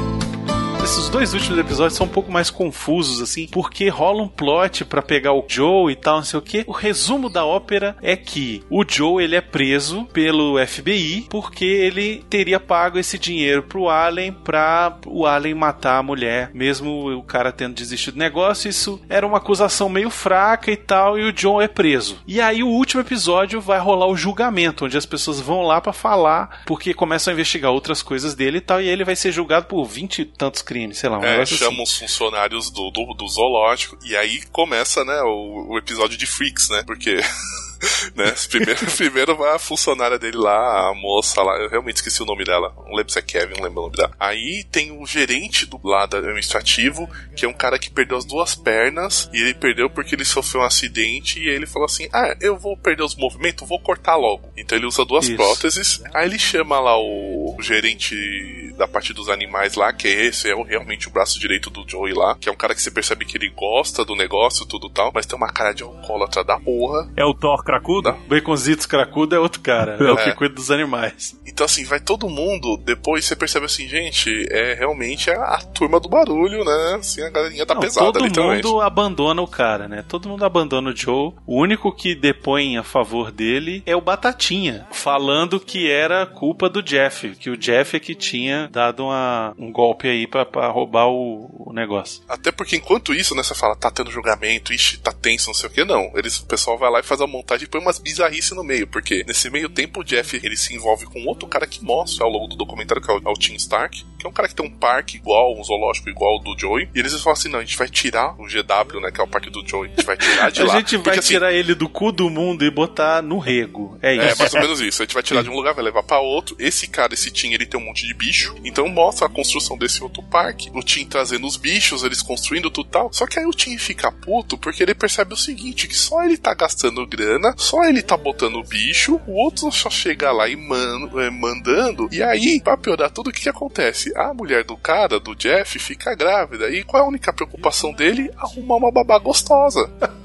Esses dois últimos episódios são um pouco mais confusos, assim, porque rola um plot pra pegar o Joe e tal, não sei o que. O resumo da ópera é que o Joe ele é preso pelo FBI porque ele teria pago esse dinheiro pro Allen pra o Allen matar a mulher, mesmo o cara tendo desistido do negócio. Isso era uma acusação meio fraca e tal, e o John é preso. E aí o último episódio vai rolar o julgamento, onde as pessoas vão lá pra falar, porque começam a investigar outras coisas dele e tal, e ele vai ser julgado por vinte e tantos crimes, sei lá, um É, assim. chama os funcionários do, do, do zoológico e aí começa, né, o, o episódio de Freaks, né? Porque. Né? Primeiro, primeiro vai a funcionária dele lá, a moça lá, eu realmente esqueci o nome dela. Não lembro se é Kevin, não lembro o nome dela. Aí tem o gerente do lado administrativo, que é um cara que perdeu as duas pernas, e ele perdeu porque ele sofreu um acidente, e ele falou assim: Ah, eu vou perder os movimentos, vou cortar logo. Então ele usa duas Isso. próteses. Aí ele chama lá o, o gerente da parte dos animais lá, que é esse, é o- realmente o braço direito do Joey lá, que é um cara que você percebe que ele gosta do negócio, tudo tal, mas tem uma cara de alcoólatra da porra. É o Thor cracudo? Baconzitos cracudo é outro cara, é o que É. cuida dos animais. Então, assim, vai todo mundo. Depois você percebe assim, gente, é realmente a, a turma do barulho, né? Assim, a galerinha tá Não, pesada, todo literalmente. mundo abandona o cara, né? Todo mundo abandona o Joe. O único que depõe a favor dele é o Batatinha, falando que era culpa do Jeff, que o Jeff é que tinha dado uma- um golpe aí pra, pra roubar o, o negócio. Até porque enquanto isso, né, você fala, tá tendo julgamento, ixi, tá tenso, não sei o que, não. Eles, o pessoal vai lá e faz a montagem e põe umas bizarrices no meio, porque nesse meio tempo o Jeff, ele se envolve com outro cara que mostra ao longo do documentário, que é o, é Tim Stark, é um cara que tem um parque igual, um zoológico igual do Joey, e eles falam assim, não, a gente vai tirar o GW, né, que é o parque do Joey, a gente vai tirar de a lá. gente vai porque, assim, tirar ele do cu do mundo e botar no rego. É É, isso. mais ou menos isso. A gente vai tirar de um lugar, vai levar pra outro. Esse cara, esse Tim, ele tem um monte de bicho. Então mostra a construção desse outro parque. O Tim trazendo os bichos, eles construindo tudo tal. Só que aí o Tim fica puto porque ele percebe o seguinte: que só ele tá gastando grana, só ele tá botando bicho, o outro só chega lá e man- é, mandando. E aí, pra piorar tudo, o que, que acontece? A mulher do cara, do Jeff, fica grávida. E qual é a única preocupação dele? Arrumar uma babá gostosa.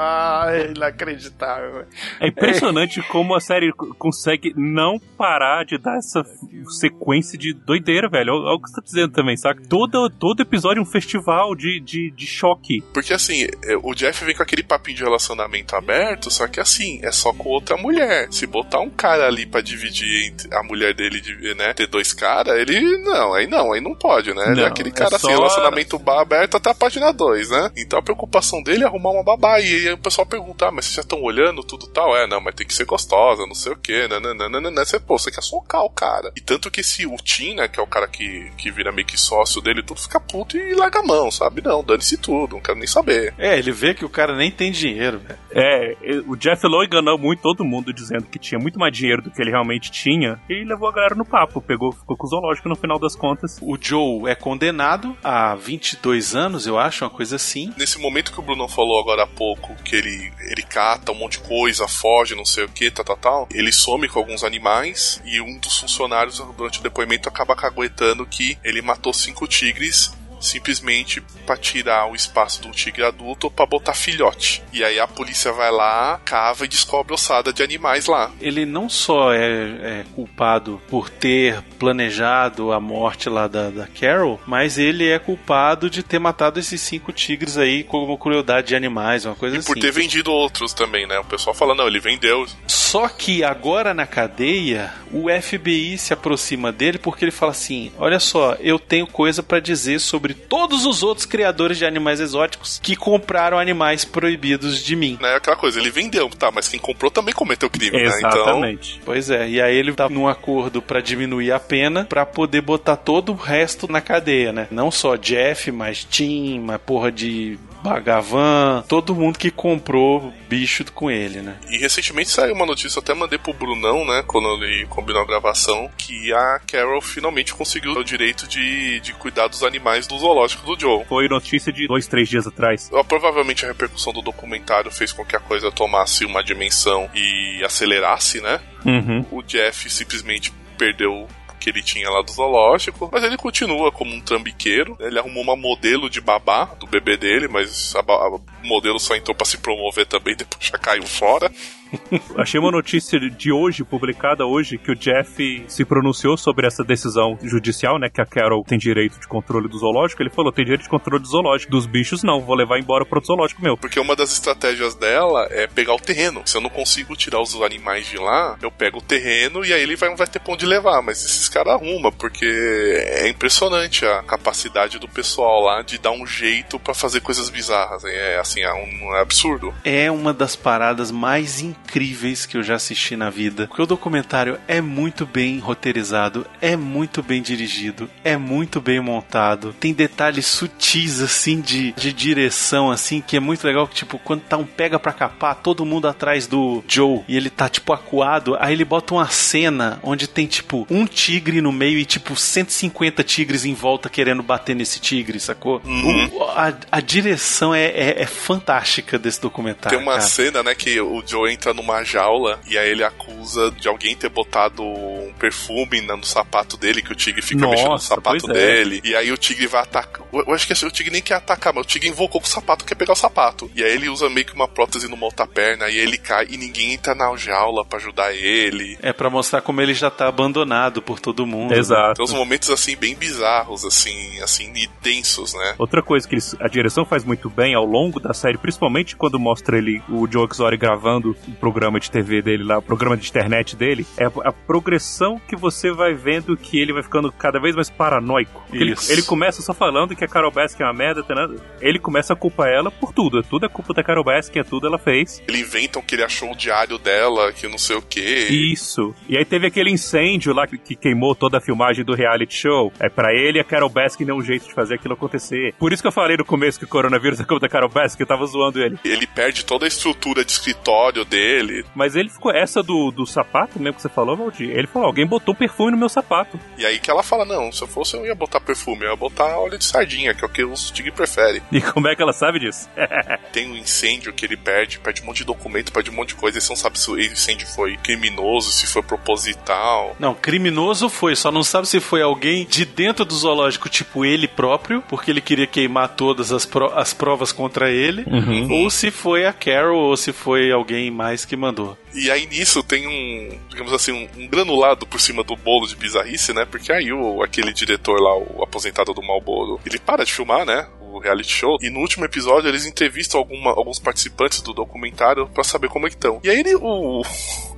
Ah, é inacreditável. velho. É impressionante como a série consegue não parar de dar essa sequência de doideira, velho. Olha o que você tá dizendo também, saca? Todo, todo episódio é um festival de, de, de choque. Porque assim, é, o Jeff vem com aquele papinho de relacionamento aberto, só que assim, é só com outra mulher. Se botar um cara ali pra dividir entre a mulher dele, de- né, ter dois caras, ele não, aí não, aí não pode, né? Ele é Não, aquele é cara assim, só- relacionamento bar aberto até a página 2, né? Então a preocupação dele é arrumar uma babá. E aí o pessoal pergunta, ah, mas vocês já estão olhando tudo tal? É, não, mas tem que ser gostosa, não sei o que, nananana. Você, pô, você quer socar o cara. E tanto que esse, o Tim, né, que é o cara que, que vira meio que sócio dele, tudo fica puto e larga a mão, sabe? Não, dane-se tudo, não quero nem saber. É, ele vê que o cara nem tem dinheiro, velho. É, o Jeff Lowe enganou muito todo mundo dizendo que tinha muito mais dinheiro do que ele realmente tinha e levou a galera no papo. Pegou, ficou com o zoológico no final das contas. O Joe é condenado a 22 anos, eu acho, uma coisa assim. Nesse momento que o Bruno falou agora há pouco, que ele, ele cata um monte de coisa, foge, não sei o que, tal, tal, tal, ele some com alguns animais e um dos funcionários, durante o depoimento, acaba caguetando que ele matou cinco tigres simplesmente pra tirar o espaço do tigre adulto pra botar filhote. E aí a polícia vai lá, cava e descobre ossada de animais lá. Ele não só é, é culpado por ter planejado a morte lá da, da Carol, mas ele é culpado de ter matado esses cinco tigres aí como crueldade de animais, uma coisa E assim. por ter vendido outros também, né? O pessoal fala, não, ele vendeu. Só que agora na cadeia, o FBI se aproxima dele porque ele fala assim: Olha só, eu tenho coisa pra dizer sobre todos os outros criadores de animais exóticos que compraram animais proibidos de mim. Né? Aquela coisa, ele vendeu, tá, mas quem comprou também cometeu crime, né? Então, Exatamente. Pois é, e aí ele tá num acordo pra diminuir a pena pra poder botar todo o resto na cadeia, né? Não só Jeff, mas Tim, mas porra de Bagavan, todo mundo que comprou bicho com ele, né? E recentemente saiu uma notícia, eu até mandei pro Brunão, né, quando ele combinou a gravação, que a Carol finalmente conseguiu o direito de, de cuidar dos animais do zoológico do Joe. Foi notícia de dois, três dias atrás. Provavelmente a repercussão do documentário fez com que a coisa tomasse uma dimensão e acelerasse, né? Uhum. O Jeff simplesmente perdeu que ele tinha lá do zoológico, mas ele continua como um trambiqueiro. Ele arrumou uma modelo de babá do bebê dele, mas a, a- modelo só entrou pra se promover também, depois já caiu fora. Achei uma notícia de hoje, publicada hoje, que o Jeff se pronunciou sobre essa decisão judicial, né? Que a Carol tem direito de controle do zoológico. Ele falou: tem direito de controle do zoológico. Dos bichos, não, vou levar embora pro outro zoológico meu. Porque uma das estratégias dela é pegar o terreno. Se eu não consigo tirar os animais de lá, eu pego o terreno e aí ele vai, vai ter pão de levar. Mas esses caras arrumam, porque é impressionante a capacidade do pessoal lá de dar um jeito pra fazer coisas bizarras. É assim, é um é absurdo. É uma das paradas mais incríveis que eu já assisti na vida. Porque o documentário é muito bem roteirizado, é muito bem dirigido, é muito bem montado. Tem detalhes sutis, assim, de, de direção, assim, que é muito legal. Que, tipo, quando tá um pega pra capar, todo mundo atrás do Joe e ele tá, tipo, acuado. Aí ele bota uma cena onde tem, tipo, um tigre no meio e, tipo, 150 tigres em volta querendo bater nesse tigre, sacou? O- a, a direção é, é, é fantástica desse documentário. Tem uma cara. cena, né, que o Joe entra numa jaula e aí ele acusa de alguém ter botado um perfume no sapato dele, que o tigre fica Nossa, mexendo no sapato é. dele. E aí o tigre vai atacar. Eu acho que assim, o tigre nem quer atacar, mas o tigre invocou com o sapato, quer pegar o sapato. E aí ele usa meio que uma prótese numa outra perna, e ele cai e ninguém entra na jaula pra ajudar ele. É pra mostrar como ele já tá abandonado por todo mundo. Exato. Tem uns momentos assim bem bizarros, assim, assim, e tensos, né? Outra coisa que eles- a direção faz muito bem ao longo da série, principalmente quando mostra ele, o Joe Exory gravando o programa de TV dele lá, o programa de internet dele, é a, progressão que você vai vendo que ele vai ficando cada vez mais paranoico. Ele, ele começa só falando que a Carol Baskin é uma merda, tá ele começa a culpar ela por tudo. Tudo é culpa da Carol Baskin, é tudo ela fez. Ele inventam que ele achou o diário dela, que não sei o quê. Isso. E aí teve aquele incêndio lá que, que queimou toda a filmagem do reality show. É pra ele a Carol Baskin deu um jeito de fazer aquilo acontecer. Por isso que eu falei no começo que o coronavírus é culpa da Carol Baskin, eu tava zoando ele. Ele perde toda a estrutura de escritório dele ele. Mas ele ficou essa do, do sapato mesmo que você falou, Valdir. Ele falou: alguém botou perfume no meu sapato. E aí que ela fala: não, se eu fosse, eu ia botar perfume, eu ia botar óleo de sardinha, que é o que os Tigre prefere. E como é que ela sabe disso? Tem um incêndio que ele perde, perde um monte de documento, perde um monte de coisa, e você não sabe se o incêndio foi criminoso, se foi proposital. Não, criminoso foi, só não sabe se foi alguém de dentro do zoológico, tipo ele próprio, porque ele queria queimar todas as, pro- as provas contra ele, Uhum. ou se foi a Carol, ou se foi alguém mais que mandou. E aí nisso tem um, digamos assim, um, um granulado por cima do bolo de bizarrice, né? Porque aí o, aquele diretor lá, o aposentado do Malboro, ele para de filmar, né? O reality show. E no último episódio eles entrevistam alguma- alguns participantes do documentário pra saber como é que estão. E aí ele, o,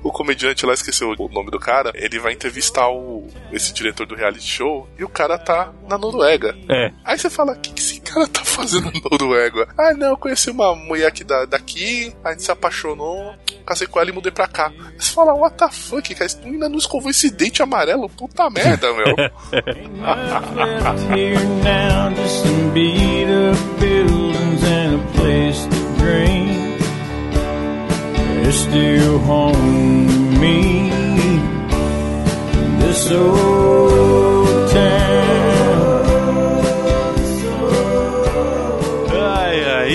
o comediante lá, esqueceu o nome do cara, ele vai entrevistar o, esse diretor do reality show e o cara tá na Noruega. É. Aí você fala, o que, que esse cara tá fazendo na Noruega? Ah, não, eu conheci uma mulher aqui da, daqui, a gente se apaixonou, casei com ela e mudei pra cá. Aí você fala, what the fuck, cara? Esse ainda não escovou esse dente amarelo? Puta merda, meu. missed you, homie. This old town.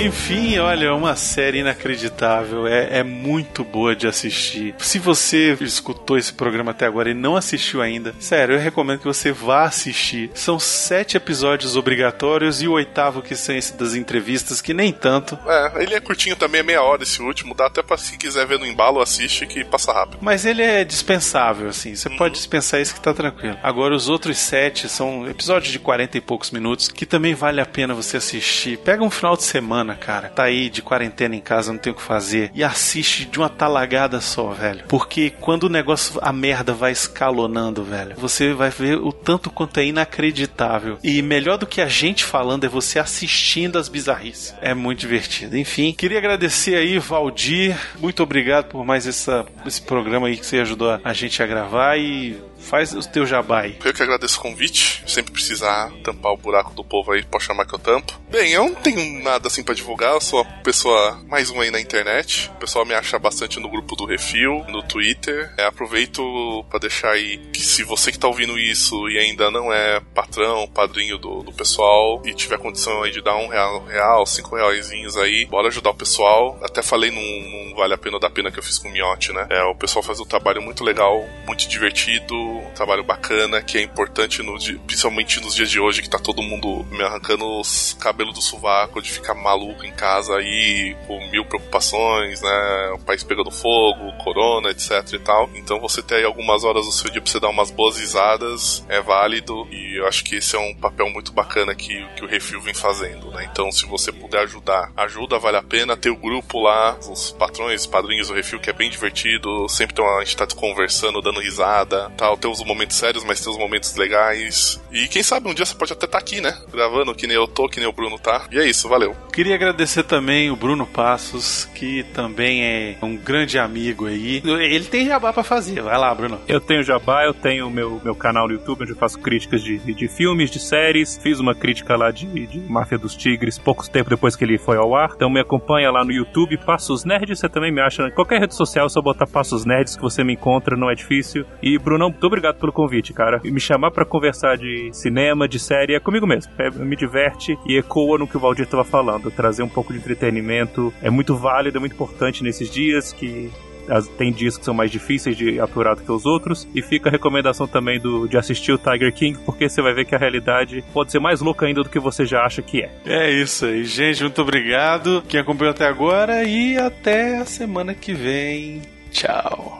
Enfim, olha, é uma série inacreditável. É, é muito boa de assistir. Se você escutou esse programa até agora e não assistiu ainda, sério, eu recomendo que você vá assistir. São sete episódios obrigatórios e o oitavo que são esse das entrevistas, que nem tanto. É, ele é curtinho também, é meia hora esse último. Dá até pra se quiser ver no embalo, assiste que passa rápido. Mas ele é dispensável, assim. Você pode dispensar isso que tá tranquilo. Agora, os outros sete são episódios de 40 e poucos minutos que também vale a pena você assistir. Pega um final de semana, cara. Tá aí de quarentena em casa, não tem o que fazer. E assiste de uma talagada só, velho. Porque quando o negócio, a merda vai escalonando, velho, você vai ver o tanto quanto é inacreditável. E melhor do que a gente falando é você assistindo as bizarrices. É muito divertido. Enfim, queria agradecer aí, Valdir. Muito obrigado por mais essa, esse programa aí que você ajudou a- gente a gravar e faz o teu jabá aí. Eu que agradeço o convite. Sempre precisar tampar o buraco do povo aí, pode chamar que eu tampo. Bem, eu não tenho nada assim pra divulgar, eu sou a pessoa mais uma aí na internet. O pessoal me acha bastante no grupo do Refil, no Twitter. É, aproveito pra deixar aí que se você que tá ouvindo isso e ainda não é patrão, padrinho do, do pessoal e tiver condição aí de dar um real, real cinco reaisinhos aí, bora ajudar o pessoal. Até falei num, num Vale a Pena da Pena que eu fiz com o Miotti, né? É, o pessoal faz um trabalho muito legal, muito divertido, um trabalho bacana, que é importante, no, principalmente nos dias de hoje, que tá todo mundo me arrancando os cabelos do sovaco, de ficar maluco em casa aí, com mil preocupações, né? O país pegando fogo, corona, etc e tal. Então você ter aí algumas horas do seu dia pra você dar umas boas risadas é válido e eu acho que esse é um papel muito bacana que, que o Refil vem fazendo, né? Então se você puder ajudar, ajuda, vale a pena. Ter o grupo lá, os patrões, padrinhos do Refil, que é bem divertido. Sempre tem a gente tá conversando, dando risada, tal. Os momentos sérios, mas tem os momentos legais. E quem sabe um dia você pode até estar aqui, né? Gravando, que nem eu tô, que nem o Bruno tá. E é isso, valeu. Queria agradecer também o Bruno Passos, que também é um grande amigo aí. Ele tem jabá pra fazer. Vai lá, Bruno. Eu tenho Jabá, eu tenho meu, meu canal no YouTube onde eu faço críticas de, de filmes, de séries. Fiz uma crítica lá de, de Máfia dos Tigres pouco tempo depois que ele foi ao ar. Então me acompanha lá no YouTube, Passos Nerds. Você também me acha em qualquer rede social, é só botar Passos Nerds que você me encontra, não é difícil. E Brunão, muito obrigado pelo convite, cara. E me chamar pra conversar de cinema, de série, é comigo mesmo. É, me diverte e ecoa no que o Valdir tava falando. Trazer um pouco de entretenimento é muito válido, é muito importante nesses dias que as- tem dias que são mais difíceis de apurar do que os outros. E fica a recomendação também do, de assistir o Tiger King, porque você vai ver que a realidade pode ser mais louca ainda do que você já acha que é. É isso aí, gente. Muito obrigado. Quem acompanhou até agora e até a semana que vem. Tchau.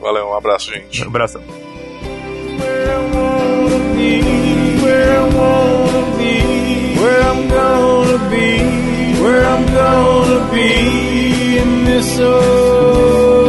Valeu, um abraço, gente. Um abração. where I wanna be, where I'm gonna be, where I'm gonna be in this old.